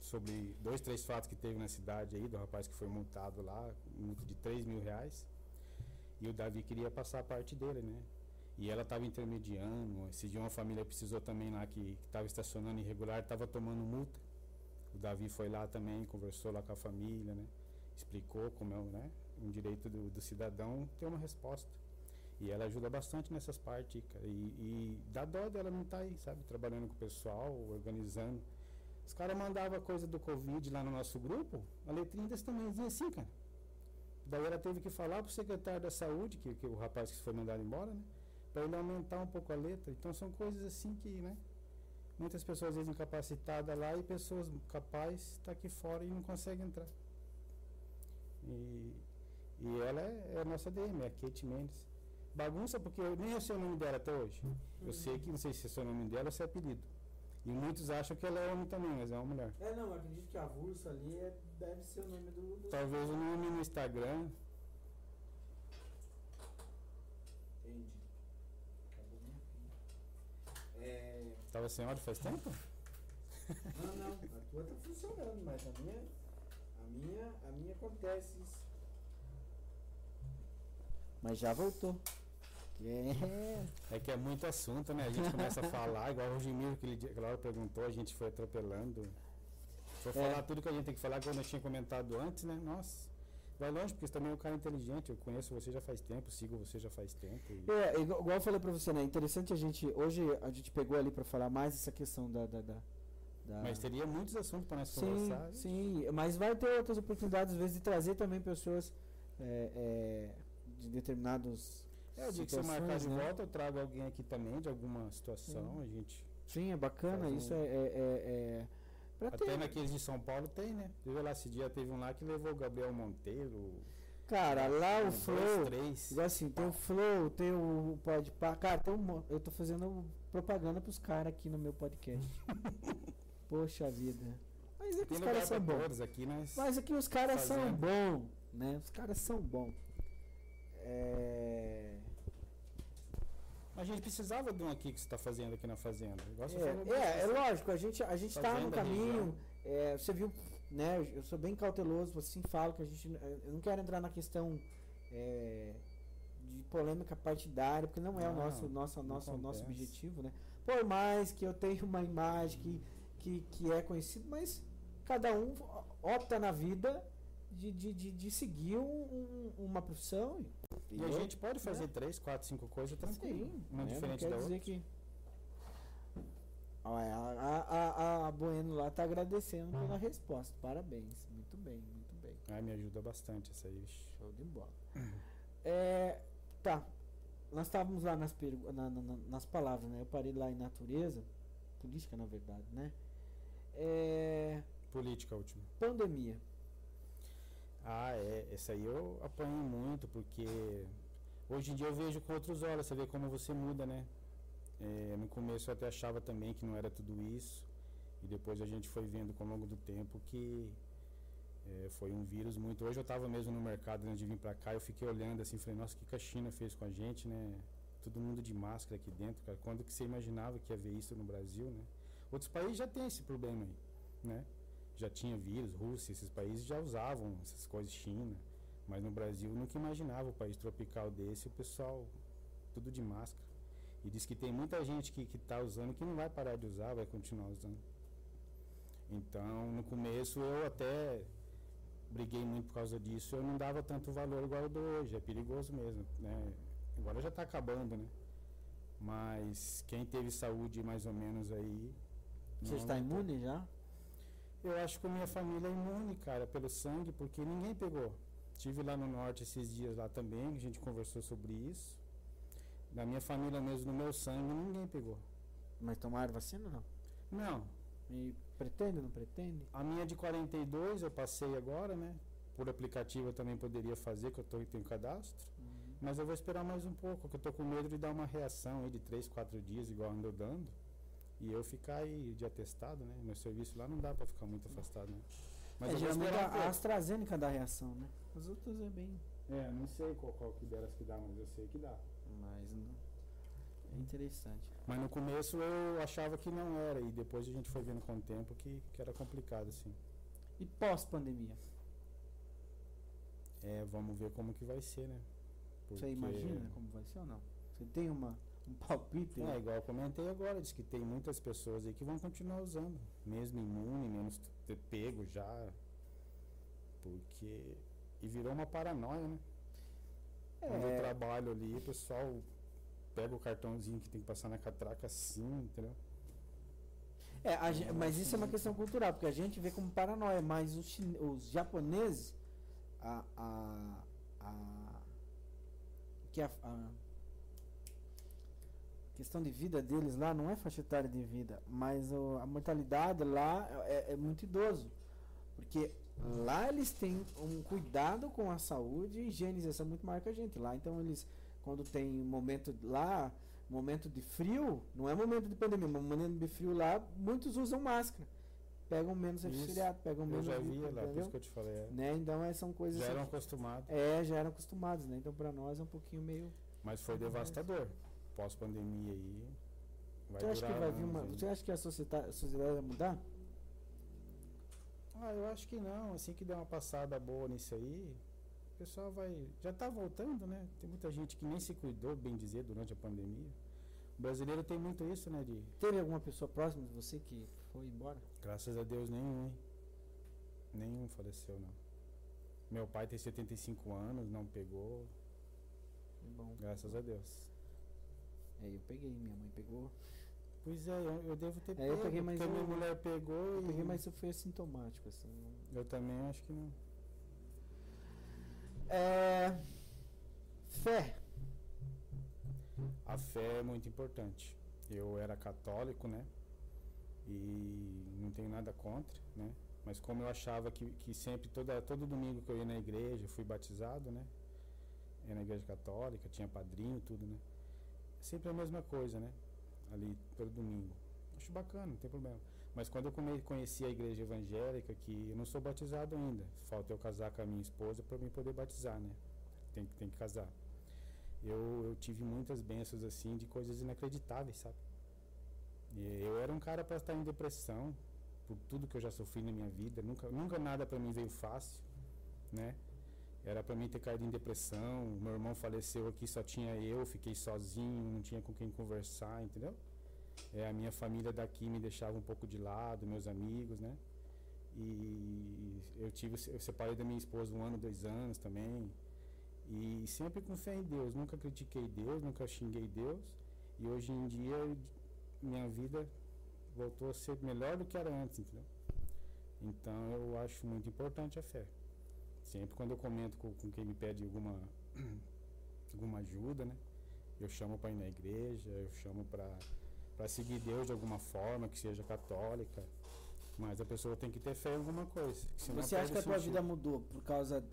Sobre dois, três fatos que teve na cidade aí, do rapaz que foi multado lá, multa de 3 mil reais. E o Davi queria passar a parte dele, né? E ela estava intermediando. Esse dia uma família precisou também lá que estava estacionando irregular, estava tomando multa. O Davi foi lá também, conversou lá com a família, né? Explicou como é né? um direito do, do cidadão ter uma resposta. E ela ajuda bastante nessas partes, cara. E, e dá dó dela não estar aí, sabe? Trabalhando com o pessoal, organizando. Os caras mandavam coisa do Covid lá no nosso grupo, a letrinha desse tamanhozinho assim, cara. Daí ela teve que falar pro secretário da saúde, que, que o rapaz que foi mandado embora, né? Para ele aumentar um pouco a letra. Então são coisas assim que, né? Muitas pessoas às vezes incapacitadas lá e pessoas capazes tá aqui fora e não conseguem entrar. E, e ela é, é a nossa DM, é a Kate Mendes. Bagunça porque eu nem eu sei o nome dela até hoje. Eu sei que não sei se é o nome dela ou se é apelido. E muitos acham que ela é homem também, mas é uma mulher. É, não, acredito que avulso ali é, deve ser o nome do. do... Talvez o nome no Instagram. Entendi. Acabou minha pilha. É. Tava sem áudio faz tempo? Não, não, a tua tá funcionando, mas a minha. A minha. A minha acontece isso. Mas já voltou. É. É que é muito assunto, né? A gente começa a falar, igual o Rogemiro, que ele, hora perguntou, a gente foi atropelando. Foi É. falar tudo que a gente tem que falar, como eu tinha comentado antes, né? Nossa, vai longe, porque você também é um cara inteligente. Eu conheço você já faz tempo, sigo você já faz tempo. e- É, igual, igual eu falei pra você, né? Interessante a gente. Hoje a gente pegou ali pra falar mais essa questão da. da, da- da- Mas teria muitos assuntos para nós sim, conversar. sim, mas vai ter outras oportunidades, às vezes, de trazer também pessoas é, é, de determinados. É, o dia que você marcar de né? volta, eu trago alguém aqui também de alguma situação. Sim. A gente. Sim, é bacana, um- isso é. é, é, é pra Até ter. naqueles de São Paulo tem, né? Viu lá esse dia teve um lá que levou o Gabriel Monteiro. Cara, lá um, o dois, Flow. Igual assim, tem o Flow, tem o Podpah. Cara, tem um, eu tô fazendo propaganda pros caras aqui no meu podcast. Poxa vida. Mas é que Tem os caras são bons. aqui, né? Mas aqui os caras são bons, né? Os caras são bons. É... A gente precisava de um aqui que você está fazendo aqui na fazenda. É, é, é lógico, a gente, a gente tá no caminho. é, você viu, né? Eu sou bem cauteloso, assim falo que a gente. Eu não quero entrar na questão é, de polêmica partidária, porque não é o nosso, nosso, nosso, nosso objetivo, né? Por mais que eu tenha uma imagem que, que, que é conhecido, mas cada um opta na vida de, de, de, de seguir um- um- uma profissão. E a eu- gente pode fazer né? três, quatro, cinco coisas tranquilo. Sim, uma né? diferente não da quer dizer outra. que. Olha, a, a, a, Bueno lá tá agradecendo pela resposta. Parabéns. Muito bem, muito bem. Ai, me ajuda bastante essa aí. Show de bola. É, tá. Nós estávamos lá nas, na- na- nas palavras, né? Eu parei lá em natureza, política na verdade, né? É, Política última. pandemia. Ah, é. Essa aí eu apanhei muito, porque hoje em dia eu vejo com outros olhos, você vê como você muda, né? É, no começo eu até achava também que não era tudo isso. E depois a gente foi vendo com o longo do tempo que é, foi um vírus muito. Hoje eu estava mesmo no mercado antes de vir para cá, eu fiquei olhando assim, falei, nossa, o que que a China fez com a gente, né? Todo mundo de máscara aqui dentro, cara. Quando que você imaginava que ia ver isso no Brasil, né? Outros países já têm esse problema aí, né? Já tinha vírus, Rússia, esses países já usavam essas coisas, China. Mas no Brasil nunca imaginava o país tropical desse, o pessoal tudo de máscara. E diz que tem muita gente que está usando que não vai parar de usar, vai continuar usando. Então, no começo eu até briguei muito por causa disso, eu não dava tanto valor igual eu dou hoje, é perigoso mesmo, né? Agora já está acabando, né? Mas quem teve saúde mais ou menos aí. Você está imune já? Eu acho que a minha família é imune, cara, pelo sangue, porque ninguém pegou. Tive lá no norte esses dias lá também, a gente conversou sobre isso. Na minha família mesmo, no meu sangue, ninguém pegou. Mas tomaram vacina ou não? Não, E pretende não pretende? a minha de 42 eu passei agora, né? Por aplicativo eu também poderia fazer, que eu tô, tenho cadastro. Mas eu vou esperar mais um pouco, que eu tô com medo de dar uma reação aí de 3, 4 dias, igual ando dando. E eu ficar aí de atestado, né? Meu serviço lá não dá pra ficar muito afastado, né? Mas vou geralmente a, a AstraZeneca dá reação, né? As outras é bem. É, não sei qual, qual que delas que dá, mas eu sei que dá. Mas não. É interessante. Mas no começo eu achava que não era, e depois a gente foi vendo com o tempo que, que era complicado, assim. E pós-pandemia? É, vamos ver como que vai ser, né? Você Porque- imagina como vai ser ou não? Você tem uma, um palpite? É, igual eu comentei agora, diz que tem muitas pessoas aí que vão continuar usando, mesmo imune, menos ter pego já. Porque. E virou uma paranoia, né? Quando eu É, trabalho ali, o pessoal pega o cartãozinho que tem que passar na catraca assim, entendeu? é, a mas isso é uma questão cultural, porque a gente vê como paranoia, mas os, chine- os japoneses, a, a, a, que a, a questão de vida deles lá não é faixa etária de vida, mas o- a mortalidade lá é, é muito idoso. Porque lá eles têm um cuidado com a saúde e higienização muito maior que a gente. Lá, então, eles, quando tem momento lá, momento de frio, não é momento de pandemia, mas momento de frio lá, muitos usam máscara. Pegam menos resfriado, pegam Eu menos. já gripe, vi lá, por isso que eu te falei. é. Né? Então, é, são coisas. Já eram acostumados. É, já eram acostumados, né? Então, pra nós é um pouquinho meio. Mas foi devastador. Pós-pandemia aí. Vai você acha que vai vir anos uma. ainda. Você acha que a sociedade, a sociedade vai mudar? Ah, eu acho que não. Assim que der uma passada boa nisso aí, o pessoal vai. Já tá voltando, né? Tem muita gente que nem se cuidou, bem dizer, durante a pandemia. O brasileiro tem muito isso, né? De Teve alguma pessoa próxima de você que foi embora? graças a Deus nenhum, hein? Nenhum faleceu, não. Meu pai tem 75 anos, não pegou, bom. graças a Deus. É, eu peguei, minha mãe pegou. Pois é, eu, eu devo ter É, eu pego, peguei, mas porque eu- minha mulher pegou Eu e peguei, mas eu fui assintomático, assim. eu também acho que não. É. Fé. A fé é muito importante. Eu era católico, né? E não tenho nada contra, né? Mas como eu achava que, que sempre, toda, todo domingo que eu ia na igreja, eu fui batizado, né? Ia na igreja católica, tinha padrinho, tudo, né? Sempre a mesma coisa, né? Ali, todo domingo. Acho bacana, não tem problema. Mas quando eu conheci a igreja evangélica, que eu não sou batizado ainda, falta eu casar com a minha esposa para mim poder batizar, né? Tem, tem que casar. Eu, eu tive muitas bênçãos assim de coisas inacreditáveis, sabe? Eu era um cara para estar em depressão por tudo que eu já sofri na minha vida, nunca, nunca nada para mim veio fácil, né? Era para mim ter caído em depressão. Meu irmão faleceu aqui, só tinha eu, fiquei sozinho, não tinha com quem conversar, entendeu? É, a minha família daqui me deixava um pouco de lado, meus amigos, né? E eu tive, eu separei da minha esposa um ano, dois anos também. E sempre com fé em Deus, nunca critiquei Deus, nunca xinguei Deus. E hoje em dia minha vida voltou a ser melhor do que era antes, entendeu? Então eu acho muito importante a fé. Sempre quando eu comento com, com quem me pede alguma alguma ajuda, né? Eu chamo para ir na igreja, eu chamo para seguir Deus de alguma forma, que seja católica. Mas a pessoa tem que ter fé em alguma coisa. Você acha que a tua vida mudou por causa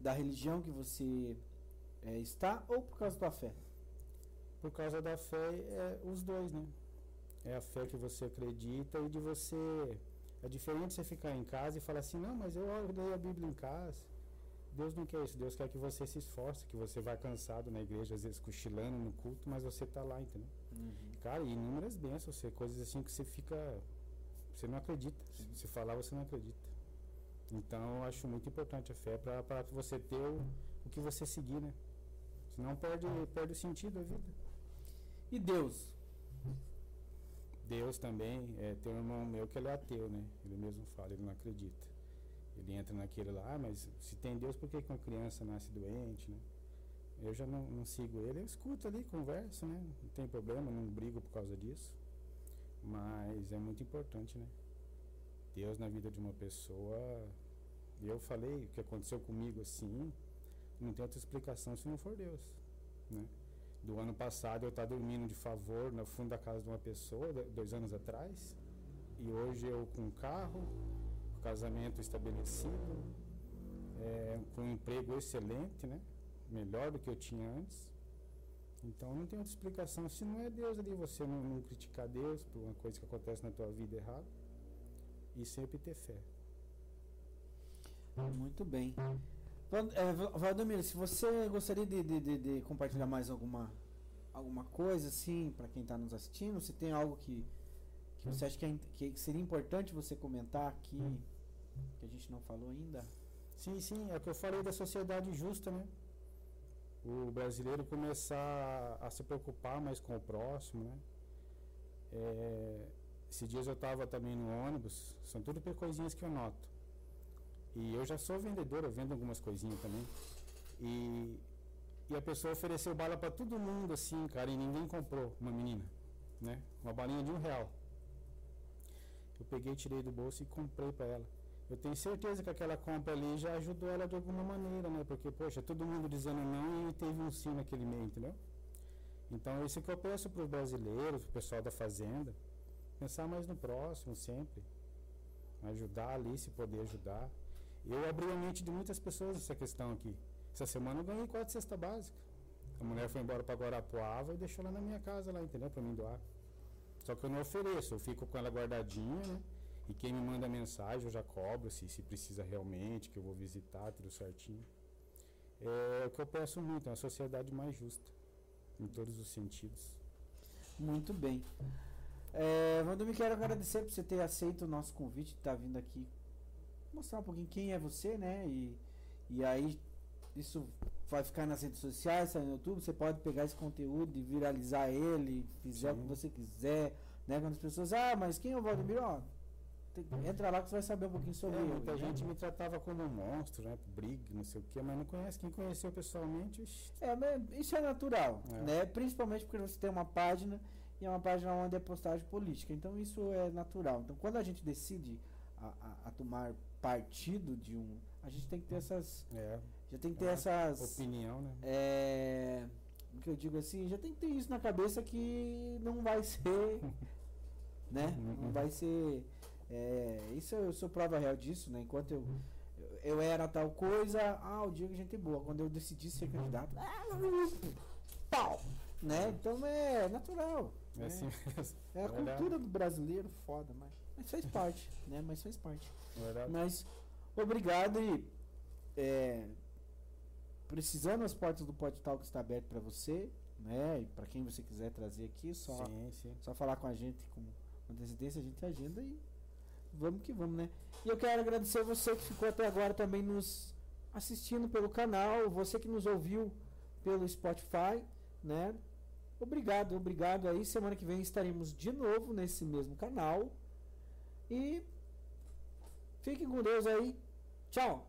da religião que você é, está ou por causa da fé? Por causa da fé, é os dois, né? É a fé que você acredita e de você. É diferente você ficar em casa e falar assim: não, mas eu leio a Bíblia em casa. Deus não quer isso. Deus quer que você se esforce, que você vai cansado na igreja, às vezes cochilando no culto, mas você está lá, entendeu? Uhum. Cara, e inúmeras bênçãos, coisas assim que você fica. Você não acredita. Se falar, você não acredita. Então, eu acho muito importante a fé para você ter o, o que você seguir, né? Senão perde, perde o sentido da vida. E Deus? Deus também, é, tem um irmão meu que ele é ateu, né? Ele mesmo fala, ele não acredita. Ele entra naquele lá, ah, mas se tem Deus, por que, uma criança nasce doente, né? Eu já não, não sigo ele, eu escuto ali, converso, né? Não tem problema, não brigo por causa disso. Mas é muito importante, né? Deus na vida de uma pessoa. Eu falei o que aconteceu comigo assim, não tem outra explicação se não for Deus, né? Do ano passado eu estar tá dormindo de favor no fundo da casa de uma pessoa, dois anos atrás, e hoje eu com carro, com casamento estabelecido, é, com um emprego excelente, né? melhor do que eu tinha antes. Então não tem outra explicação. Se não é Deus ali, você não, não criticar Deus por uma coisa que acontece na tua vida errada e sempre ter fé. Muito bem. É, Valdomiro, se você gostaria de, de, de, de, compartilhar mais alguma, alguma coisa, assim, para quem está nos assistindo, se tem algo que, que você acha que, é, que seria importante você comentar aqui, que a gente não falou ainda? Sim, sim, é o que eu falei da sociedade justa, né? O brasileiro começar a se preocupar mais com o próximo, né? É, esses dias eu estava também no ônibus, são tudo coisinhas que eu noto. E eu já sou vendedor, eu vendo algumas coisinhas também. E, e a pessoa ofereceu bala para todo mundo assim, cara, e ninguém comprou, uma menina, né? Uma balinha de um real. Eu peguei, tirei do bolso e comprei para ela. Eu tenho certeza que aquela compra ali já ajudou ela de alguma maneira, né? Porque, poxa, todo mundo dizendo não e teve um sim naquele meio, entendeu? Então, isso que eu peço para os brasileiros, para o pessoal da fazenda, pensar mais no próximo sempre. Ajudar ali, se poder ajudar. Eu abri a mente de muitas pessoas essa questão aqui. Essa semana eu ganhei quatro cesta básica. A mulher foi embora para Guarapuava e deixou lá na minha casa, lá, entendeu? Para mim doar. Só que eu não ofereço, eu fico com ela guardadinha, né? E quem me manda mensagem eu já cobro se, se precisa realmente, que eu vou visitar, tudo certinho. É o que eu peço muito, é uma sociedade mais justa, em todos os sentidos. Muito bem. É, quero agradecer por você ter aceito o nosso convite, estar tá vindo aqui mostrar um pouquinho quem é você, né? E, e aí isso vai ficar nas redes sociais, tá no YouTube, você pode pegar esse conteúdo e viralizar ele, fizer Sim. o que você quiser, né? Quando as pessoas, ah, mas quem é o Valdemiro? Ó, entra lá que você vai saber um pouquinho sobre é, ele. Muita né? gente me tratava como um monstro, né? Brigue, não sei o quê, mas não conhece. Quem conheceu pessoalmente. É, isso é natural, é. né? Principalmente porque você tem uma página e é uma página onde é postagem política. Então isso é natural. Então quando a gente decide a, a, a tomar partido de um. A gente tem que ter essas. É. Já tem que ter é essas. Opinião, né? É. O que eu digo assim, já tem que ter isso na cabeça que não vai ser. né? Não vai ser. É, isso eu sou prova real disso, né? Enquanto eu, eu era tal coisa, ah, o Diego é gente boa. Quando eu decidi ser candidato, ah, pau! Né? Então é natural. É, né? assim mesmo. é a é cultura do brasileiro foda, mas. Mas faz parte, né? Mas faz parte. Verdade. Mas obrigado e é, precisando as portas do Podtalk está aberto para você, né? E para quem você quiser trazer aqui, só sim, sim. só falar com a gente com antecedência, a gente agenda e vamos que vamos, né? E eu quero agradecer você que ficou até agora também nos assistindo pelo canal, você que nos ouviu pelo Spotify, né? Obrigado, obrigado aí. Semana que vem estaremos de novo nesse mesmo canal. E fiquem com Deus aí. Tchau.